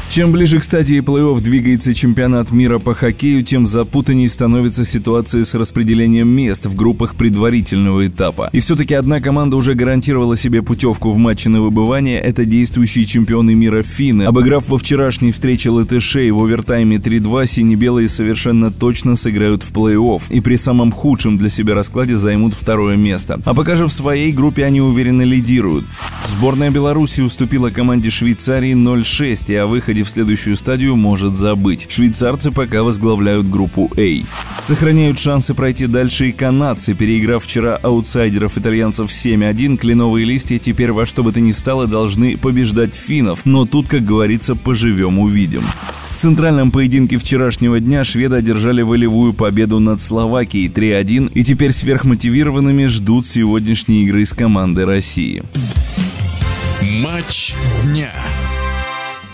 Чем ближе к стадии плей-офф двигается чемпионат мира по хоккею, тем запутанней становится ситуация с распределением мест в группах предварительного этапа. И все-таки одна команда уже гарантировала себе путевку в матче на выбывание – это действующие чемпионы мира финны. Обыграв во вчерашней встрече латышей в овертайме 3-2, сине-белые совершенно точно сыграют в плей-офф и при самом худшем для себя раскладе займут второе место. А пока же в своей группе они уверенно лидируют. Сборная Беларуси уступила команде Швейцарии 0-6 и о выходе в следующую стадию может забыть. Швейцарцы пока возглавляют группу А. Сохраняют шансы пройти дальше и канадцы, переиграв вчера аутсайдеров итальянцев 7-1, кленовые листья теперь во что бы то ни стало должны побеждать финнов, но тут, как говорится, поживем увидим. В центральном поединке вчерашнего дня шведы одержали волевую победу над Словакией 3-1 и теперь сверхмотивированными ждут сегодняшней игры с командой России. Матч дня.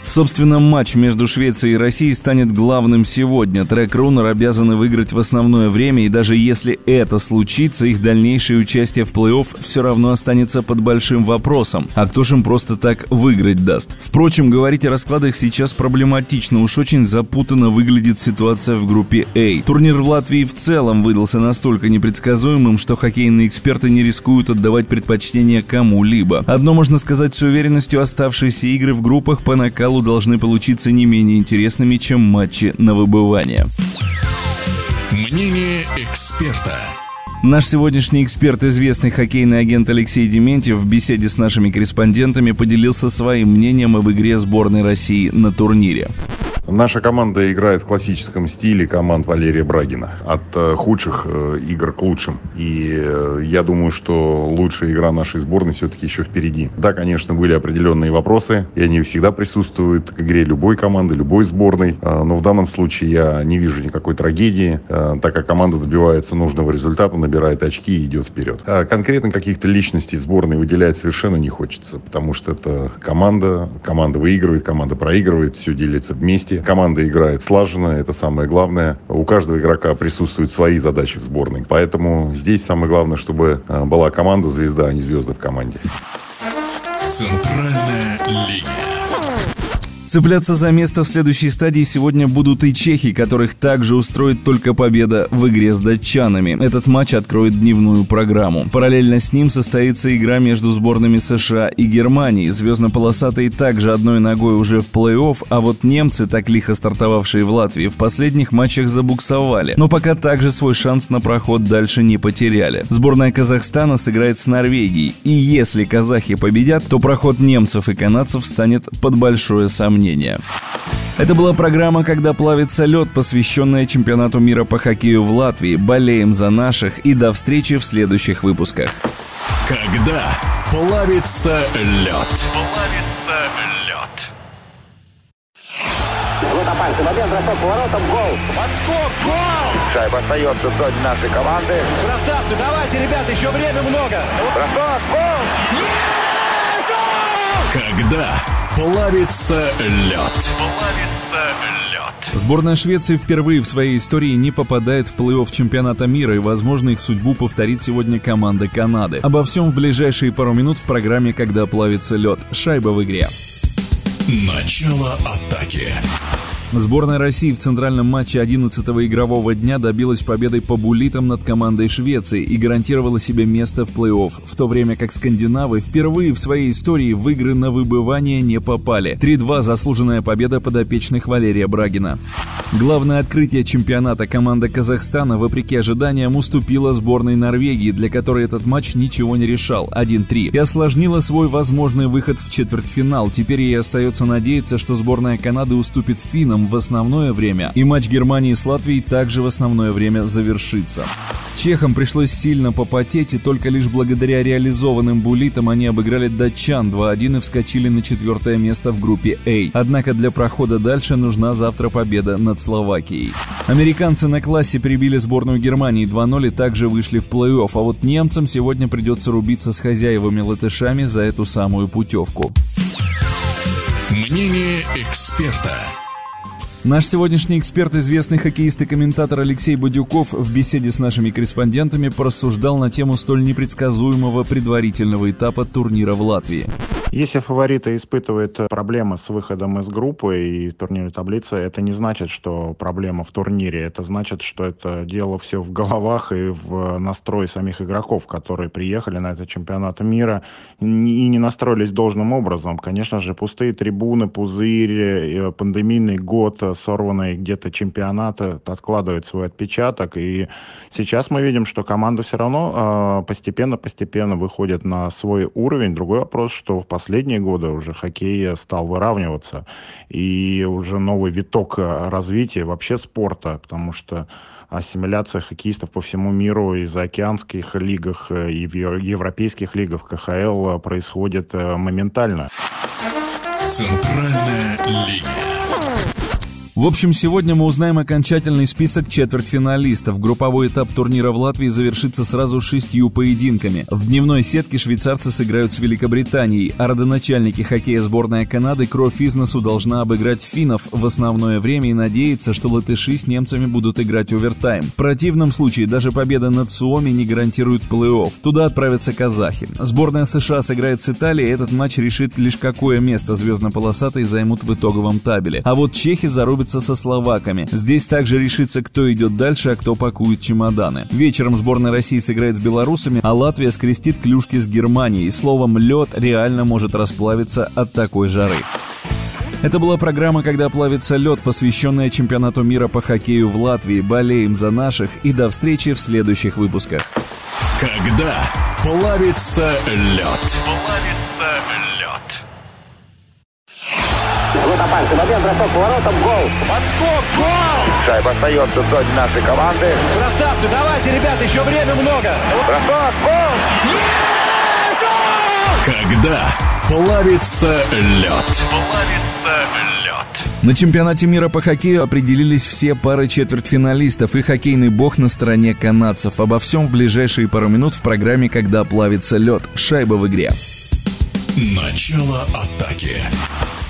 Собственно, матч между Швецией и Россией станет главным сегодня. Трек Рунер обязаны выиграть в основное время, и даже если это случится, их дальнейшее участие в плей-офф все равно останется под большим вопросом. А кто же им просто так выиграть даст? Впрочем, говорить о раскладах сейчас проблематично, уж очень запутанно выглядит ситуация в группе А. Турнир в Латвии в целом выдался настолько непредсказуемым, что хоккейные эксперты не рискуют отдавать предпочтение кому-либо. Одно можно сказать с уверенностью, оставшиеся игры в группах по накалу должны получиться не менее интересными, чем матчи на выбывание. Мнение эксперта. Наш сегодняшний эксперт, известный хоккейный агент Алексей Дементьев, в беседе с нашими корреспондентами поделился своим мнением об игре сборной России на турнире. Наша команда играет в классическом стиле команд Валерия Брагина. От э, худших э, игр к лучшим. И э, я думаю, что лучшая игра нашей сборной все-таки еще впереди. Да, конечно, были определенные вопросы, и они всегда присутствуют к игре любой команды, любой сборной. Э, но в данном случае я не вижу никакой трагедии, так как команда добивается нужного результата, набирает очки и идет вперед. А конкретно каких-то личностей сборной выделять совершенно не хочется, потому что это команда, команда выигрывает, команда проигрывает, все делится вместе месте. Команда играет слаженно, это самое главное. У каждого игрока присутствуют свои задачи в сборной. Поэтому здесь самое главное, чтобы э, была команда звезда, а не звезды в команде. Центральная линия. Цепляться за место в следующей стадии сегодня будут и чехи, которых также устроит только победа в игре с датчанами. Этот матч откроет дневную программу. Параллельно с ним состоится игра между сборными США и Германии. Звездно-полосатые также одной ногой уже в плей-офф, а вот немцы, так лихо стартовавшие в Латвии, в последних матчах забуксовали. Но пока также свой шанс на проход дальше не потеряли. Сборная Казахстана сыграет с Норвегией. И если казахи победят, то проход немцев и канадцев станет под большое сомнение сомнения. Это была программа «Когда плавится лед», посвященная чемпионату мира по хоккею в Латвии. Болеем за наших и до встречи в следующих выпусках. Когда плавится лед. Плавится лед. Вот бросок поворотом, гол. Подскок, гол! Шайба остается в зоне нашей команды. Красавцы, давайте, ребята, еще время много. Бросок, гол! Когда плавится лед. Плавится лед. Сборная Швеции впервые в своей истории не попадает в плей-офф чемпионата мира, и, возможно, их судьбу повторит сегодня команда Канады. Обо всем в ближайшие пару минут в программе «Когда плавится лед». Шайба в игре. Начало атаки. Сборная России в центральном матче 11-го игрового дня добилась победы по буллитам над командой Швеции и гарантировала себе место в плей-офф, в то время как скандинавы впервые в своей истории в игры на выбывание не попали. 3-2 заслуженная победа подопечных Валерия Брагина. Главное открытие чемпионата команда Казахстана, вопреки ожиданиям, уступила сборной Норвегии, для которой этот матч ничего не решал, 1-3, и осложнила свой возможный выход в четвертьфинал. Теперь ей остается надеяться, что сборная Канады уступит финнам в основное время, и матч Германии с Латвией также в основное время завершится. Чехам пришлось сильно попотеть, и только лишь благодаря реализованным буллитам они обыграли датчан 2-1 и вскочили на четвертое место в группе А. Однако для прохода дальше нужна завтра победа над Словакией. Американцы на классе прибили сборную Германии 2-0 и также вышли в плей-офф, а вот немцам сегодня придется рубиться с хозяевами-латышами за эту самую путевку. Мнение эксперта. Наш сегодняшний эксперт, известный хоккеист и комментатор Алексей Бодюков в беседе с нашими корреспондентами порассуждал на тему столь непредсказуемого предварительного этапа турнира в Латвии. Если фавориты испытывают проблемы с выходом из группы и турнирной таблицы, это не значит, что проблема в турнире. Это значит, что это дело все в головах и в настрое самих игроков, которые приехали на этот чемпионат мира и не настроились должным образом. Конечно же, пустые трибуны, пузырь, пандемийный год, сорванный где-то чемпионат откладывает свой отпечаток. И сейчас мы видим, что команда все равно постепенно-постепенно выходит на свой уровень. Другой вопрос, что в последние годы уже хоккей стал выравниваться. И уже новый виток развития вообще спорта, потому что ассимиляция хоккеистов по всему миру и в океанских лигах, и в европейских лигах КХЛ происходит моментально. Центральная линия. В общем, сегодня мы узнаем окончательный список четвертьфиналистов. Групповой этап турнира в Латвии завершится сразу шестью поединками. В дневной сетке швейцарцы сыграют с Великобританией, а родоначальники хоккея сборная Канады кровь из должна обыграть финнов в основное время и надеяться, что латыши с немцами будут играть овертайм. В противном случае даже победа над Суоми не гарантирует плей-офф. Туда отправятся казахи. Сборная США сыграет с Италией, этот матч решит лишь какое место звездно-полосатые займут в итоговом табеле. А вот чехи зарубят со словаками. Здесь также решится, кто идет дальше, а кто пакует чемоданы. Вечером сборная России сыграет с белорусами, а Латвия скрестит клюшки с Германией. Словом, лед реально может расплавиться от такой жары. Это была программа «Когда плавится лед», посвященная чемпионату мира по хоккею в Латвии. Болеем за наших и до встречи в следующих выпусках. Когда плавится лед. Плавится лед. Опасный момент, бросок поворотом, гол. Подскок, гол! Шайба остается в зоне нашей команды. Красавцы, давайте, ребята, еще время много. Бросок, гол! Когда плавится лед. Плавится лед. На чемпионате мира по хоккею определились все пары четвертьфиналистов и хоккейный бог на стороне канадцев. Обо всем в ближайшие пару минут в программе «Когда плавится лед». Шайба в игре. Начало атаки.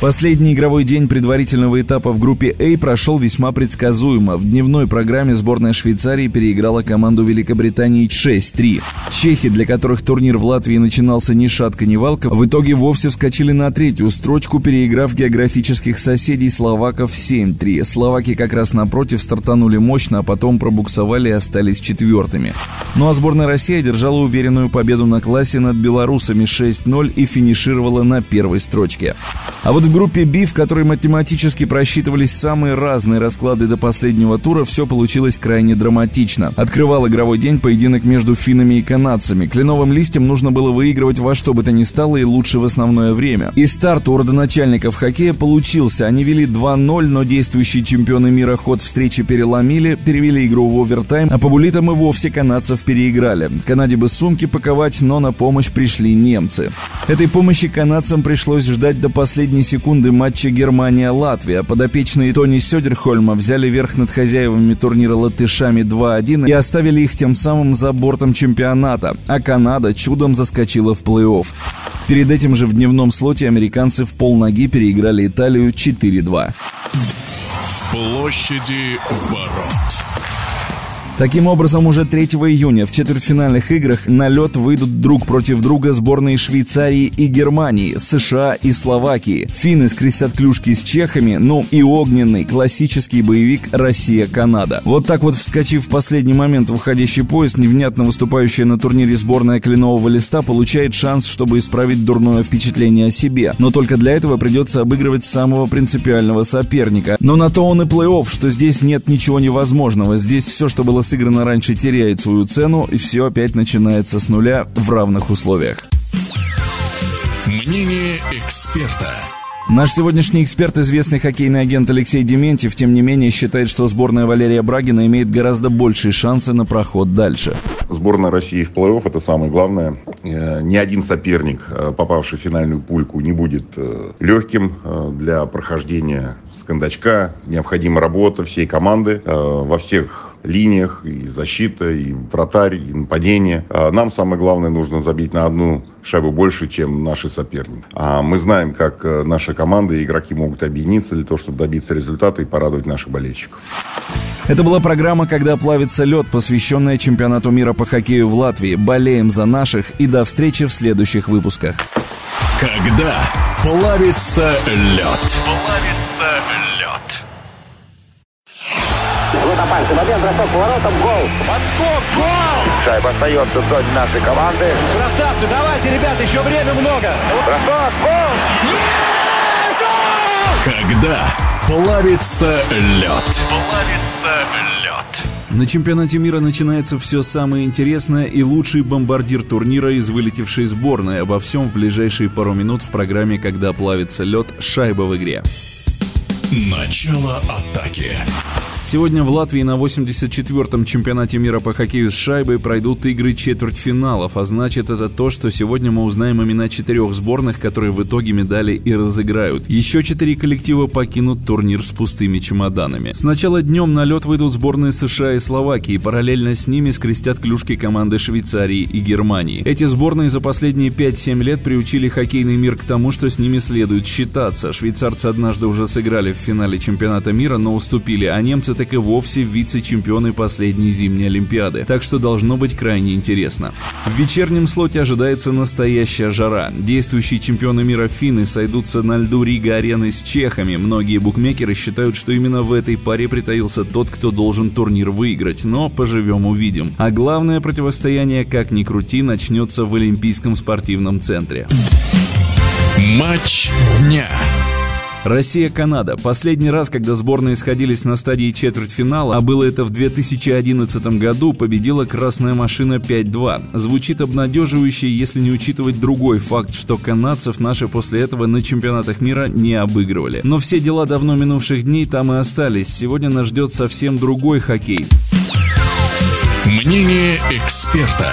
Последний игровой день предварительного этапа в группе А прошел весьма предсказуемо. В дневной программе сборная Швейцарии переиграла команду Великобритании 6-3. Чехи, для которых турнир в Латвии начинался ни шатка, ни валка, в итоге вовсе вскочили на третью строчку, переиграв географических соседей словаков 7-3. Словаки как раз напротив стартанули мощно, а потом пробуксовали и остались четвертыми. Ну а сборная России одержала уверенную победу на классе над белорусами 6-0 и финишировала на первой строчке. А вот в группе B, в которой математически просчитывались самые разные расклады до последнего тура, все получилось крайне драматично. Открывал игровой день поединок между финнами и канадцами. Кленовым листьям нужно было выигрывать во что бы то ни стало и лучше в основное время. И старт у родоначальников хоккея получился. Они вели 2-0, но действующие чемпионы мира ход встречи переломили, перевели игру в овертайм, а по булитам и вовсе канадцев переиграли. Канаде бы сумки паковать, но на помощь пришли немцы. Этой помощи канадцам пришлось ждать до последней секунды матча Германия-Латвия. Подопечные Тони Сёдерхольма взяли верх над хозяевами турнира латышами 2-1 и оставили их тем самым за бортом чемпионата, а Канада чудом заскочила в плей-офф. Перед этим же в дневном слоте американцы в полноги переиграли Италию 4-2. В площади ворот. Таким образом, уже 3 июня в четвертьфинальных играх на лед выйдут друг против друга сборные Швейцарии и Германии, США и Словакии. Финны скрестят клюшки с чехами, ну и огненный классический боевик Россия-Канада. Вот так вот, вскочив в последний момент в уходящий поезд, невнятно выступающая на турнире сборная кленового листа получает шанс, чтобы исправить дурное впечатление о себе. Но только для этого придется обыгрывать самого принципиального соперника. Но на то он и плей-офф, что здесь нет ничего невозможного. Здесь все, что было сыграно раньше, теряет свою цену, и все опять начинается с нуля в равных условиях. Мнение эксперта. Наш сегодняшний эксперт, известный хоккейный агент Алексей Дементьев, тем не менее считает, что сборная Валерия Брагина имеет гораздо большие шансы на проход дальше. Сборная России в плей-офф – это самое главное. Э, Ни один соперник, э, попавший в финальную пульку, не будет э, легким для прохождения кондачка. Необходима работа всей команды э, во всех линиях, и защита, и вратарь, и нападение. А Нам самое главное нужно забить на одну шайбу больше, чем наши соперники. А мы знаем, как э, наша команда и игроки могут объединиться для того, чтобы добиться результата и порадовать наших болельщиков. Это была программа «Когда плавится лед», посвященная чемпионату мира по хоккею в Латвии. Болеем за наших и до встречи в следующих выпусках. Когда плавится лед. Плавится лед. Вот опасный момент, бросок поворотом, гол. Подскок, гол! Шайба остается в зоне нашей команды. Красавцы, давайте, ребята, еще время много. Бросок, гол! Когда плавится лед. Плавится лед. На чемпионате мира начинается все самое интересное и лучший бомбардир турнира из вылетевшей сборной. Обо всем в ближайшие пару минут в программе «Когда плавится лед. Шайба в игре». Начало атаки. Сегодня в Латвии на 84-м чемпионате мира по хоккею с шайбой пройдут игры четвертьфиналов, а значит это то, что сегодня мы узнаем имена четырех сборных, которые в итоге медали и разыграют. Еще четыре коллектива покинут турнир с пустыми чемоданами. Сначала днем на лед выйдут сборные США и Словакии, параллельно с ними скрестят клюшки команды Швейцарии и Германии. Эти сборные за последние 5-7 лет приучили хоккейный мир к тому, что с ними следует считаться. Швейцарцы однажды уже сыграли в финале чемпионата мира, но уступили, а немцы так и вовсе вице-чемпионы последней зимней Олимпиады. Так что должно быть крайне интересно. В вечернем слоте ожидается настоящая жара. Действующие чемпионы мира финны сойдутся на льду Рига-арены с чехами. Многие букмекеры считают, что именно в этой паре притаился тот, кто должен турнир выиграть. Но поживем увидим. А главное противостояние, как ни крути, начнется в Олимпийском спортивном центре. Матч дня. Россия-Канада. Последний раз, когда сборные сходились на стадии четвертьфинала, а было это в 2011 году, победила «Красная машина» 5-2. Звучит обнадеживающе, если не учитывать другой факт, что канадцев наши после этого на чемпионатах мира не обыгрывали. Но все дела давно минувших дней там и остались. Сегодня нас ждет совсем другой хоккей. Мнение эксперта.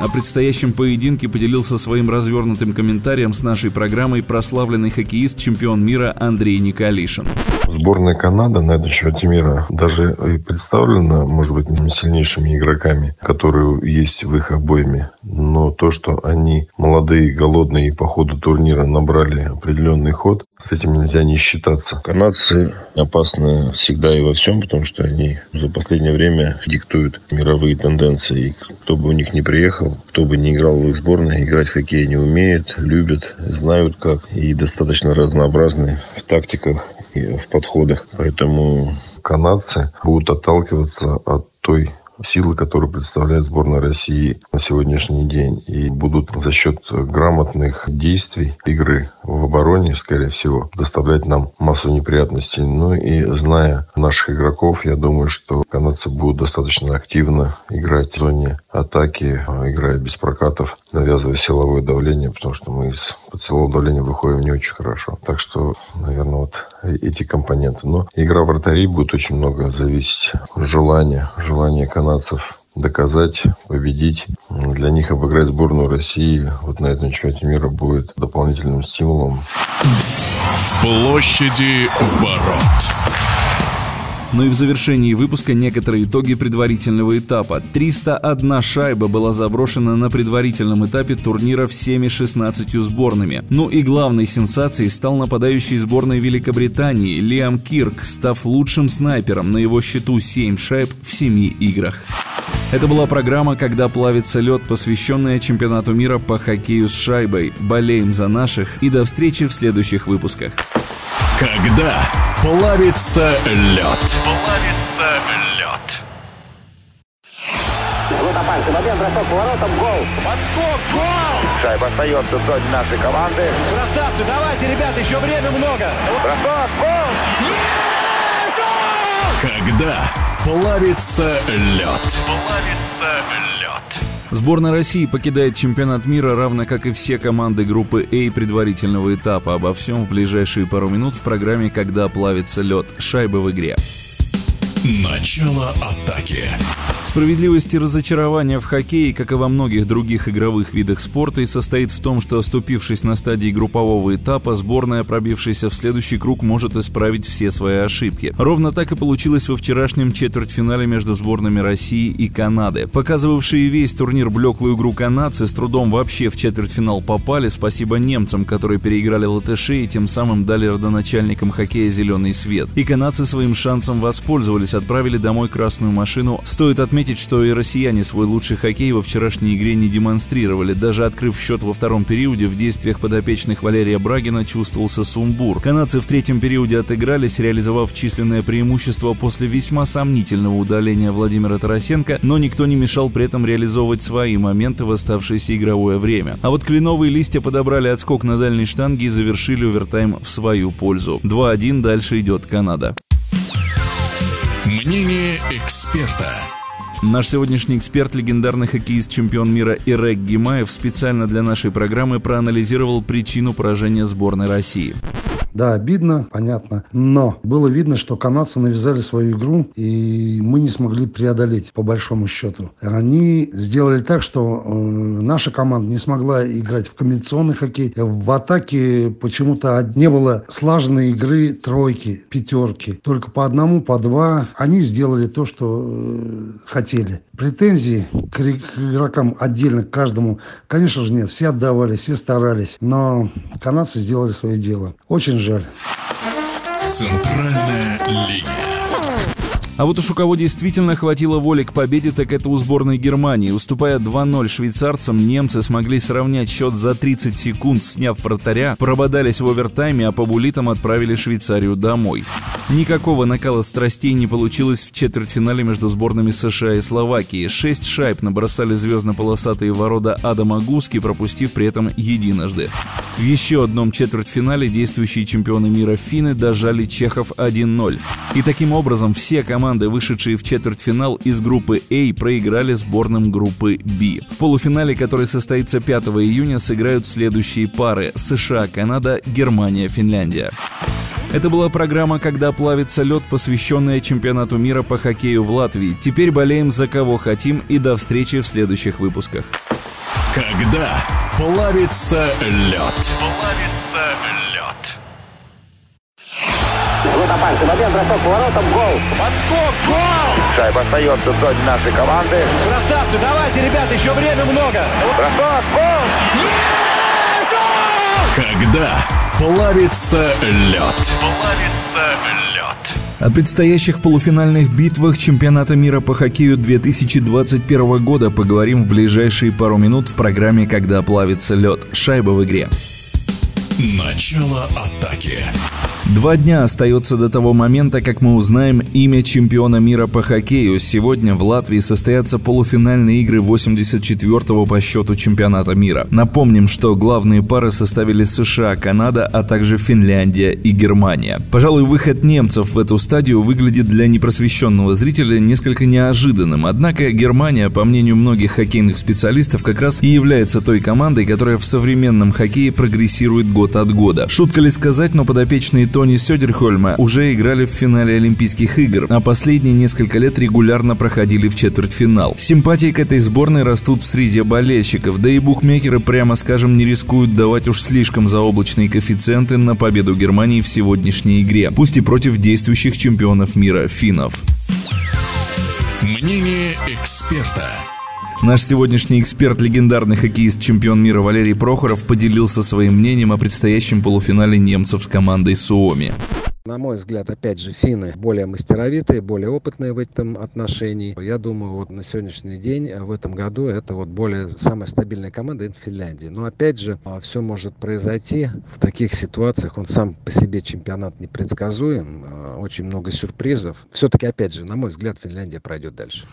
О предстоящем поединке поделился своим развернутым комментарием с нашей программой прославленный хоккеист, чемпион мира Андрей Николишин. Сборная Канады на этом чемпионате мира даже и представлена, может быть, не сильнейшими игроками, которые есть в их обойме. Но то, что они молодые, голодные и по ходу турнира набрали определенный ход, с этим нельзя не считаться. Канадцы опасны всегда и во всем, потому что они за последнее время диктуют мировые тенденции. И кто бы у них не приехал, кто бы не играл в их сборной, играть в хоккей не умеет, любят, знают как. И достаточно разнообразны в тактиках и в подходах. Поэтому канадцы будут отталкиваться от той силы, которые представляет сборная России на сегодняшний день. И будут за счет грамотных действий игры в обороне, скорее всего, доставлять нам массу неприятностей. Ну и зная наших игроков, я думаю, что канадцы будут достаточно активно играть в зоне атаки, играя без прокатов, навязывая силовое давление, потому что мы из под силового давления выходим не очень хорошо. Так что, наверное, вот эти компоненты. Но игра вратарей будет очень много зависеть желания, желания канадцев доказать, победить. Для них обыграть сборную России вот на этом чемпионате мира будет дополнительным стимулом. В площади ворот. Ну и в завершении выпуска некоторые итоги предварительного этапа. 301 шайба была заброшена на предварительном этапе турнира всеми 16 сборными. Ну и главной сенсацией стал нападающий сборной Великобритании Лиам Кирк, став лучшим снайпером на его счету 7 шайб в 7 играх. Это была программа «Когда плавится лед», посвященная чемпионату мира по хоккею с шайбой. Болеем за наших и до встречи в следующих выпусках. Когда плавится лед. Плавится лед. Опасный момент, бросок поворотом, гол. Подскок, гол! Шайба остается в зоне нашей команды. Красавцы, давайте, ребята, еще время много. Бросок, гол! Когда плавится лед. Плавится лед. Сборная России покидает чемпионат мира, равно как и все команды группы А предварительного этапа. Обо всем в ближайшие пару минут в программе «Когда плавится лед». Шайба в игре. Начало атаки. Справедливость и разочарование в хоккее, как и во многих других игровых видах спорта, и состоит в том, что оступившись на стадии группового этапа, сборная, пробившаяся в следующий круг, может исправить все свои ошибки. Ровно так и получилось во вчерашнем четвертьфинале между сборными России и Канады. Показывавшие весь турнир блеклую игру канадцы с трудом вообще в четвертьфинал попали, спасибо немцам, которые переиграли латышей и тем самым дали родоначальникам хоккея зеленый свет. И канадцы своим шансом воспользовались, отправили домой красную машину. Стоит отметить, что и россияне свой лучший хоккей во вчерашней игре не демонстрировали. Даже открыв счет во втором периоде, в действиях подопечных Валерия Брагина чувствовался сумбур. Канадцы в третьем периоде отыгрались, реализовав численное преимущество после весьма сомнительного удаления Владимира Тарасенко, но никто не мешал при этом реализовывать свои моменты в оставшееся игровое время. А вот кленовые листья подобрали отскок на дальней штанге и завершили овертайм в свою пользу. 2-1 дальше идет Канада. Мнение эксперта. Наш сегодняшний эксперт, легендарный хоккеист, чемпион мира Ирек Гимаев, специально для нашей программы проанализировал причину поражения сборной России. Да, обидно, понятно. Но было видно, что канадцы навязали свою игру, и мы не смогли преодолеть, по большому счету. Они сделали так, что э, наша команда не смогла играть в комбинационный хоккей. В атаке почему-то не было слаженной игры тройки, пятерки. Только по одному, по два. Они сделали то, что э, хотели. Претензий к игрокам отдельно, к каждому, конечно же, нет. Все отдавали, все старались. Но канадцы сделали свое дело. Очень жаль. Центральная линия. А вот уж у кого действительно хватило воли к победе, так это у сборной Германии. Уступая 2-0 швейцарцам, немцы смогли сравнять счет за 30 секунд, сняв вратаря, прободались в овертайме, а по булитам отправили Швейцарию домой. Никакого накала страстей не получилось в четвертьфинале между сборными США и Словакии. Шесть шайб набросали звездно-полосатые ворота Адама Гуски, пропустив при этом единожды. В еще одном четвертьфинале действующие чемпионы мира финны дожали чехов 1-0. И таким образом все команды, вышедшие в четвертьфинал из группы А, проиграли сборным группы Б. В полуфинале, который состоится 5 июня, сыграют следующие пары – США, Канада, Германия, Финляндия. Это была программа «Когда плавится лед», посвященная чемпионату мира по хоккею в Латвии. Теперь болеем за кого хотим и до встречи в следующих выпусках. Когда плавится лед. Плавится Опасный момент, бросок поворотом, гол. Подскок, гол! Шайба остается в зоне нашей команды. Красавцы, давайте, ребята, еще время много. Бросок, гол! Когда плавится лед. Плавится лед. О предстоящих полуфинальных битвах чемпионата мира по хоккею 2021 года поговорим в ближайшие пару минут в программе «Когда плавится лед». Шайба в игре. Начало атаки. Два дня остается до того момента, как мы узнаем имя чемпиона мира по хоккею. Сегодня в Латвии состоятся полуфинальные игры 84-го по счету чемпионата мира. Напомним, что главные пары составили США, Канада, а также Финляндия и Германия. Пожалуй, выход немцев в эту стадию выглядит для непросвещенного зрителя несколько неожиданным. Однако Германия, по мнению многих хоккейных специалистов, как раз и является той командой, которая в современном хоккее прогрессирует год от года. Шутка ли сказать, но подопечные Тони Сёдерхольма уже играли в финале Олимпийских игр, а последние несколько лет регулярно проходили в четвертьфинал. Симпатии к этой сборной растут в среде болельщиков, да и букмекеры, прямо скажем, не рискуют давать уж слишком заоблачные коэффициенты на победу Германии в сегодняшней игре, пусть и против действующих чемпионов мира финнов. Мнение эксперта. Наш сегодняшний эксперт, легендарный хоккеист, чемпион мира Валерий Прохоров поделился своим мнением о предстоящем полуфинале немцев с командой Суоми. На мой взгляд, опять же, финны более мастеровитые, более опытные в этом отношении. Я думаю, вот на сегодняшний день, в этом году, это вот более самая стабильная команда это Финляндии. Но опять же, все может произойти в таких ситуациях. Он сам по себе чемпионат непредсказуем, очень много сюрпризов. Все-таки, опять же, на мой взгляд, Финляндия пройдет дальше.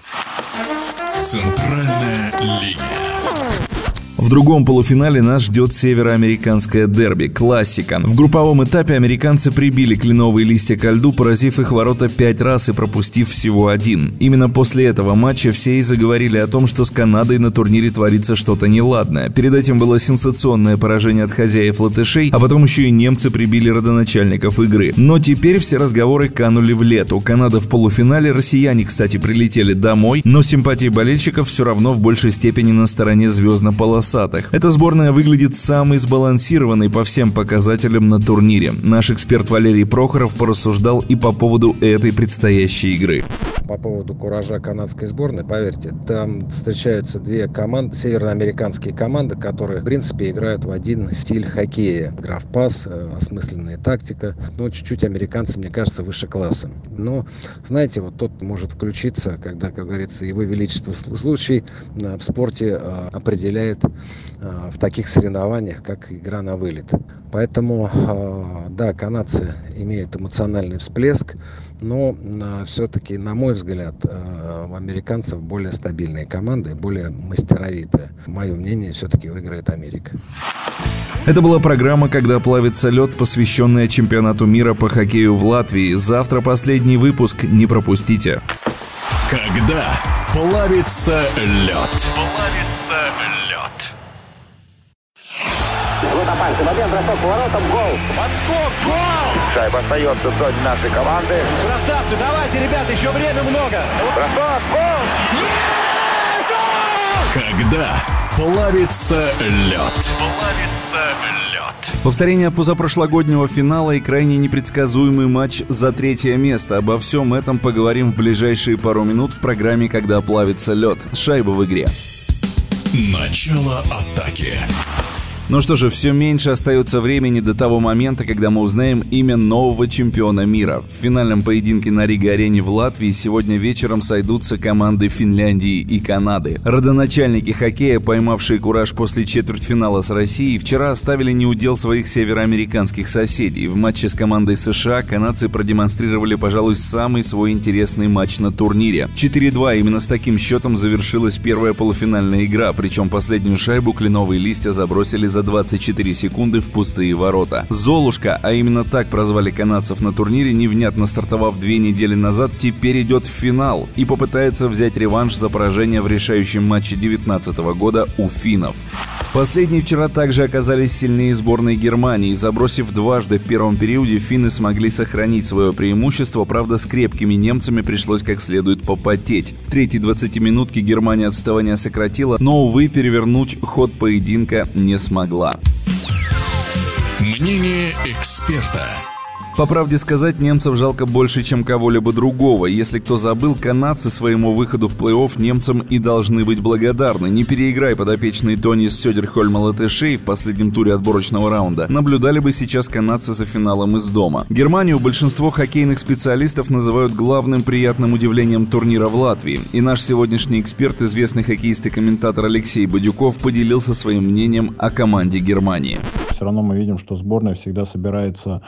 Центральная линия. В другом полуфинале нас ждет североамериканское дерби, классика. В групповом этапе американцы прибили кленовые листья ко льду, поразив их ворота пять раз и пропустив всего один. Именно после этого матча все и заговорили о том, что с Канадой на турнире творится что-то неладное. Перед этим было сенсационное поражение от хозяев латышей, а потом еще и немцы прибили родоначальников игры. Но теперь все разговоры канули в лету. Канада в полуфинале, россияне, кстати, прилетели домой, но симпатии болельщиков все равно в большей степени на стороне звездно-полосатых полосатых. Эта сборная выглядит самой сбалансированной по всем показателям на турнире. Наш эксперт Валерий Прохоров порассуждал и по поводу этой предстоящей игры. По поводу куража канадской сборной, поверьте, там встречаются две команды, североамериканские команды, которые, в принципе, играют в один стиль хоккея. Игра в пас, осмысленная тактика, но чуть-чуть американцы, мне кажется, выше классом. Но, знаете, вот тот может включиться, когда, как говорится, его величество случай в спорте определяет в таких соревнованиях, как игра на вылет. Поэтому, да, канадцы имеют эмоциональный всплеск, но все-таки, на мой взгляд, у американцев более стабильные команды, более мастеровитые. Мое мнение, все-таки выиграет Америка. Это была программа «Когда плавится лед», посвященная чемпионату мира по хоккею в Латвии. Завтра последний выпуск, не пропустите. Когда плавится лед. Плавится Опасный момент, бросок поворотом, гол. Подскок, гол! Шайба остается в зоне нашей команды. Красавцы, давайте, ребята, еще время много. Бросок, гол! Когда плавится лед. Плавится лед. Повторение позапрошлогоднего финала и крайне непредсказуемый матч за третье место. Обо всем этом поговорим в ближайшие пару минут в программе «Когда плавится лед». Шайба в игре. Начало атаки. Ну что же, все меньше остается времени до того момента, когда мы узнаем имя нового чемпиона мира. В финальном поединке на Рига-арене в Латвии сегодня вечером сойдутся команды Финляндии и Канады. Родоначальники хоккея, поймавшие кураж после четвертьфинала с Россией, вчера оставили неудел своих североамериканских соседей. В матче с командой США канадцы продемонстрировали, пожалуй, самый свой интересный матч на турнире. 4-2 именно с таким счетом завершилась первая полуфинальная игра, причем последнюю шайбу кленовые листья забросили за 24 секунды в пустые ворота. Золушка, а именно так прозвали канадцев на турнире, невнятно стартовав две недели назад, теперь идет в финал и попытается взять реванш за поражение в решающем матче 2019 года у финнов. Последние вчера также оказались сильнее сборной Германии. Забросив дважды в первом периоде, финны смогли сохранить свое преимущество, правда с крепкими немцами пришлось как следует попотеть. В третьей 20-минутке Германия отставание сократила, но, увы, перевернуть ход поединка не смогла могла. Мнение эксперта. По правде сказать, немцев жалко больше, чем кого-либо другого. Если кто забыл, канадцы своему выходу в плей-офф немцам и должны быть благодарны. Не переиграй подопечный Тони с Сёдерхольма Латышей в последнем туре отборочного раунда. Наблюдали бы сейчас канадцы за финалом из дома. Германию большинство хоккейных специалистов называют главным приятным удивлением турнира в Латвии. И наш сегодняшний эксперт, известный хоккеист и комментатор Алексей Бадюков, поделился своим мнением о команде Германии. Все равно мы видим, что сборная всегда собирается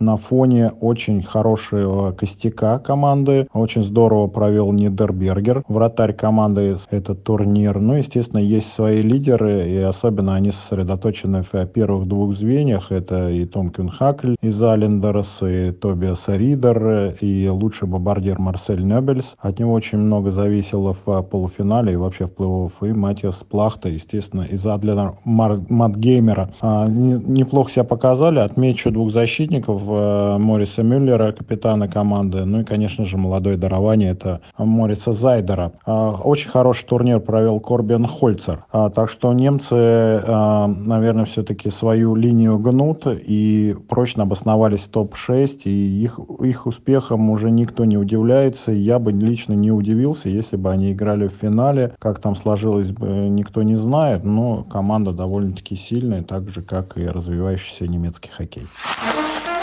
на фоне очень хорошего костяка команды. Очень здорово провел Нидербергер, вратарь команды этот турнир. Ну, естественно, есть свои лидеры, и особенно они сосредоточены в первых двух звеньях. Это и Том Кюнхакль из Алендерс, и Тобиас Ридер, и лучший бомбардир Марсель Небельс. От него очень много зависело в полуфинале и вообще в плей-офф. И Матиас Плахта, естественно, из Адлера Матгеймера. А, неплохо себя показали. Отмечу двух защитников Э, Мориса Мюллера, капитана команды. Ну и, конечно же, молодое дарование – это Мориса Зайдера. А, очень хороший турнир провел Корбин Хольцер. А, так что немцы, а, наверное, все-таки свою линию гнут и прочно обосновались в топ-6. И их, их успехом уже никто не удивляется. Я бы лично не удивился, если бы они играли в финале. Как там сложилось бы, никто не знает. Но команда довольно-таки сильная, так же, как и развивающийся немецкий хоккей.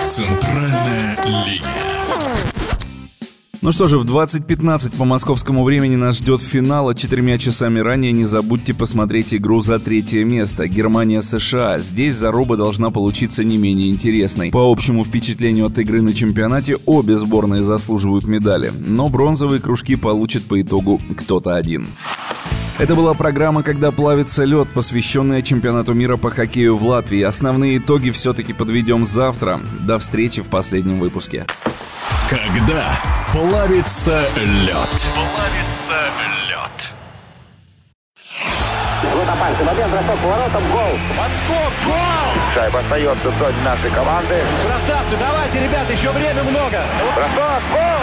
Центральная линия. Ну что же, в 20.15 по московскому времени нас ждет финал, а четырьмя часами ранее не забудьте посмотреть игру за третье место. Германия-США. Здесь заруба должна получиться не менее интересной. По общему впечатлению от игры на чемпионате, обе сборные заслуживают медали. Но бронзовые кружки получит по итогу кто-то один. Это была программа «Когда плавится лед», посвященная чемпионату мира по хоккею в Латвии. Основные итоги все-таки подведем завтра. До встречи в последнем выпуске. Когда плавится лед. Плавится лед. Вот опасный момент, бросок поворотом, гол. Подскок, гол! Шайба остается в зоне нашей команды. Красавцы, давайте, ребята, еще время много. Бросок, гол!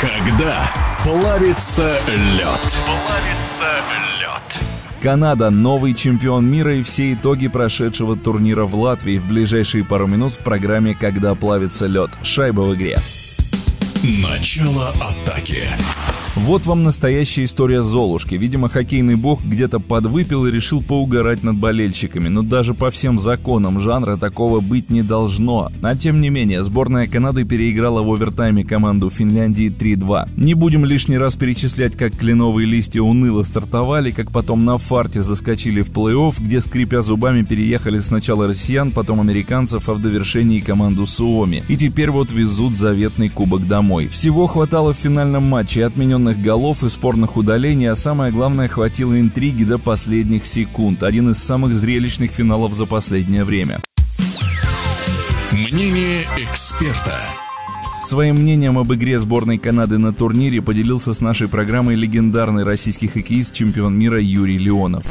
Когда плавится лед. Плавится лед. Канада – новый чемпион мира и все итоги прошедшего турнира в Латвии в ближайшие пару минут в программе «Когда плавится лед». Шайба в игре. Начало атаки. Вот вам настоящая история Золушки. Видимо, хоккейный бог где-то подвыпил и решил поугарать над болельщиками. Но даже по всем законам жанра такого быть не должно. А тем не менее, сборная Канады переиграла в овертайме команду Финляндии 3-2. Не будем лишний раз перечислять, как кленовые листья уныло стартовали, как потом на фарте заскочили в плей-офф, где, скрипя зубами, переехали сначала россиян, потом американцев, а в довершении команду Суоми. И теперь вот везут заветный кубок домой. Всего хватало в финальном матче отмененных голов и спорных удалений, а самое главное, хватило интриги до последних секунд. Один из самых зрелищных финалов за последнее время. Мнение эксперта. Своим мнением об игре сборной Канады на турнире поделился с нашей программой легендарный российский хоккеист, чемпион мира Юрий Леонов.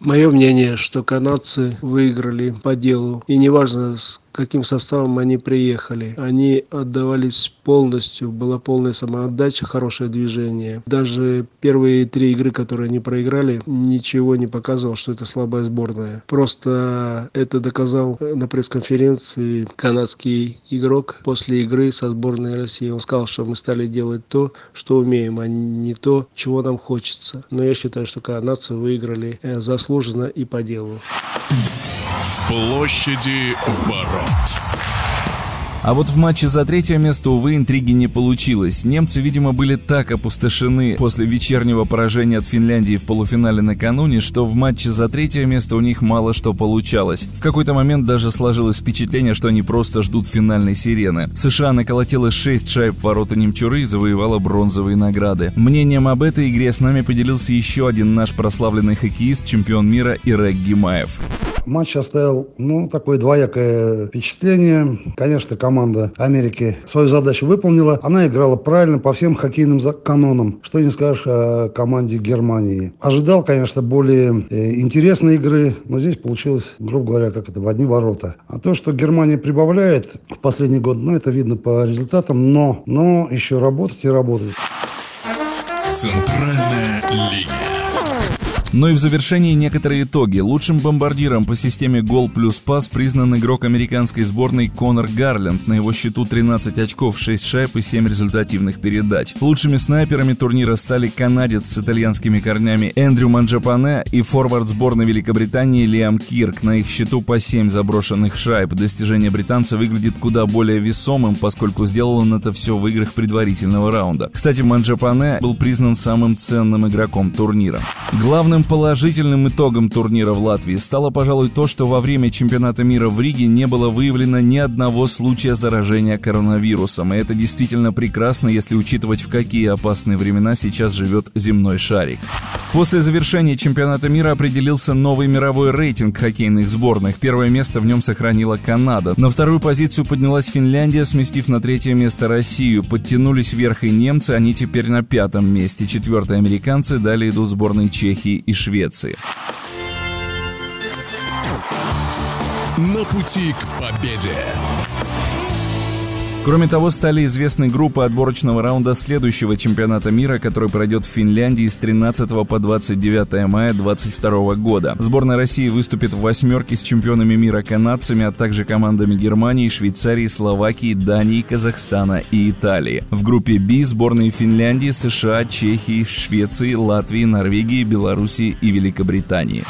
Мое мнение, что канадцы выиграли по делу. И неважно, с каким составом они приехали. Они отдавались полностью, была полная самоотдача, хорошее движение. Даже первые три игры, которые они проиграли, ничего не показывал, что это слабая сборная. Просто это доказал на пресс-конференции канадский игрок после игры со сборной России. Он сказал, что мы стали делать то, что умеем, а не то, чего нам хочется. Но я считаю, что канадцы выиграли э, заслуженно и по делу. В площади ворот. А вот в матче за третье место, увы, интриги не получилось. Немцы, видимо, были так опустошены после вечернего поражения от Финляндии в полуфинале накануне, что в матче за третье место у них мало что получалось. В какой-то момент даже сложилось впечатление, что они просто ждут финальной сирены. США наколотила 6 шайб в ворота немчуры и завоевала бронзовые награды. Мнением об этой игре с нами поделился еще один наш прославленный хоккеист, чемпион мира Ирек Гимаев. Матч оставил, ну, такое двоякое впечатление. Конечно, команда Америки свою задачу выполнила. Она играла правильно по всем хоккейным канонам. Что не скажешь о команде Германии. Ожидал, конечно, более э, интересной игры, но здесь получилось, грубо говоря, как это, в одни ворота. А то, что Германия прибавляет в последний год, ну, это видно по результатам, но, но еще работать и работать. Центральная линия. Ну и в завершении некоторые итоги. Лучшим бомбардиром по системе гол плюс пас признан игрок американской сборной Конор Гарленд. На его счету 13 очков, 6 шайб и 7 результативных передач. Лучшими снайперами турнира стали канадец с итальянскими корнями Эндрю Манджапане и форвард сборной Великобритании Лиам Кирк. На их счету по 7 заброшенных шайб. Достижение британца выглядит куда более весомым, поскольку сделал он это все в играх предварительного раунда. Кстати, Манджапане был признан самым ценным игроком турнира. Главным Самым положительным итогом турнира в Латвии стало, пожалуй, то, что во время чемпионата мира в Риге не было выявлено ни одного случая заражения коронавирусом. И это действительно прекрасно, если учитывать, в какие опасные времена сейчас живет земной шарик. После завершения чемпионата мира определился новый мировой рейтинг хоккейных сборных. Первое место в нем сохранила Канада. На вторую позицию поднялась Финляндия, сместив на третье место Россию. Подтянулись вверх и немцы, они теперь на пятом месте. Четвертые американцы, далее идут сборные Чехии и Швеции. На пути к победе. Кроме того, стали известны группы отборочного раунда следующего чемпионата мира, который пройдет в Финляндии с 13 по 29 мая 2022 года. Сборная России выступит в восьмерке с чемпионами мира канадцами, а также командами Германии, Швейцарии, Словакии, Дании, Казахстана и Италии. В группе B сборные Финляндии, США, Чехии, Швеции, Латвии, Норвегии, Белоруссии и Великобритании.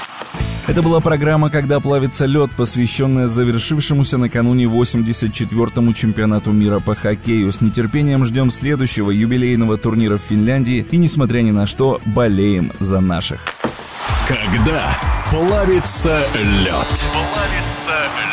Это была программа «Когда плавится лед», посвященная завершившемуся накануне 84-му чемпионату мира по хоккею. С нетерпением ждем следующего юбилейного турнира в Финляндии и, несмотря ни на что, болеем за наших. Когда плавится лед. Плавится лед.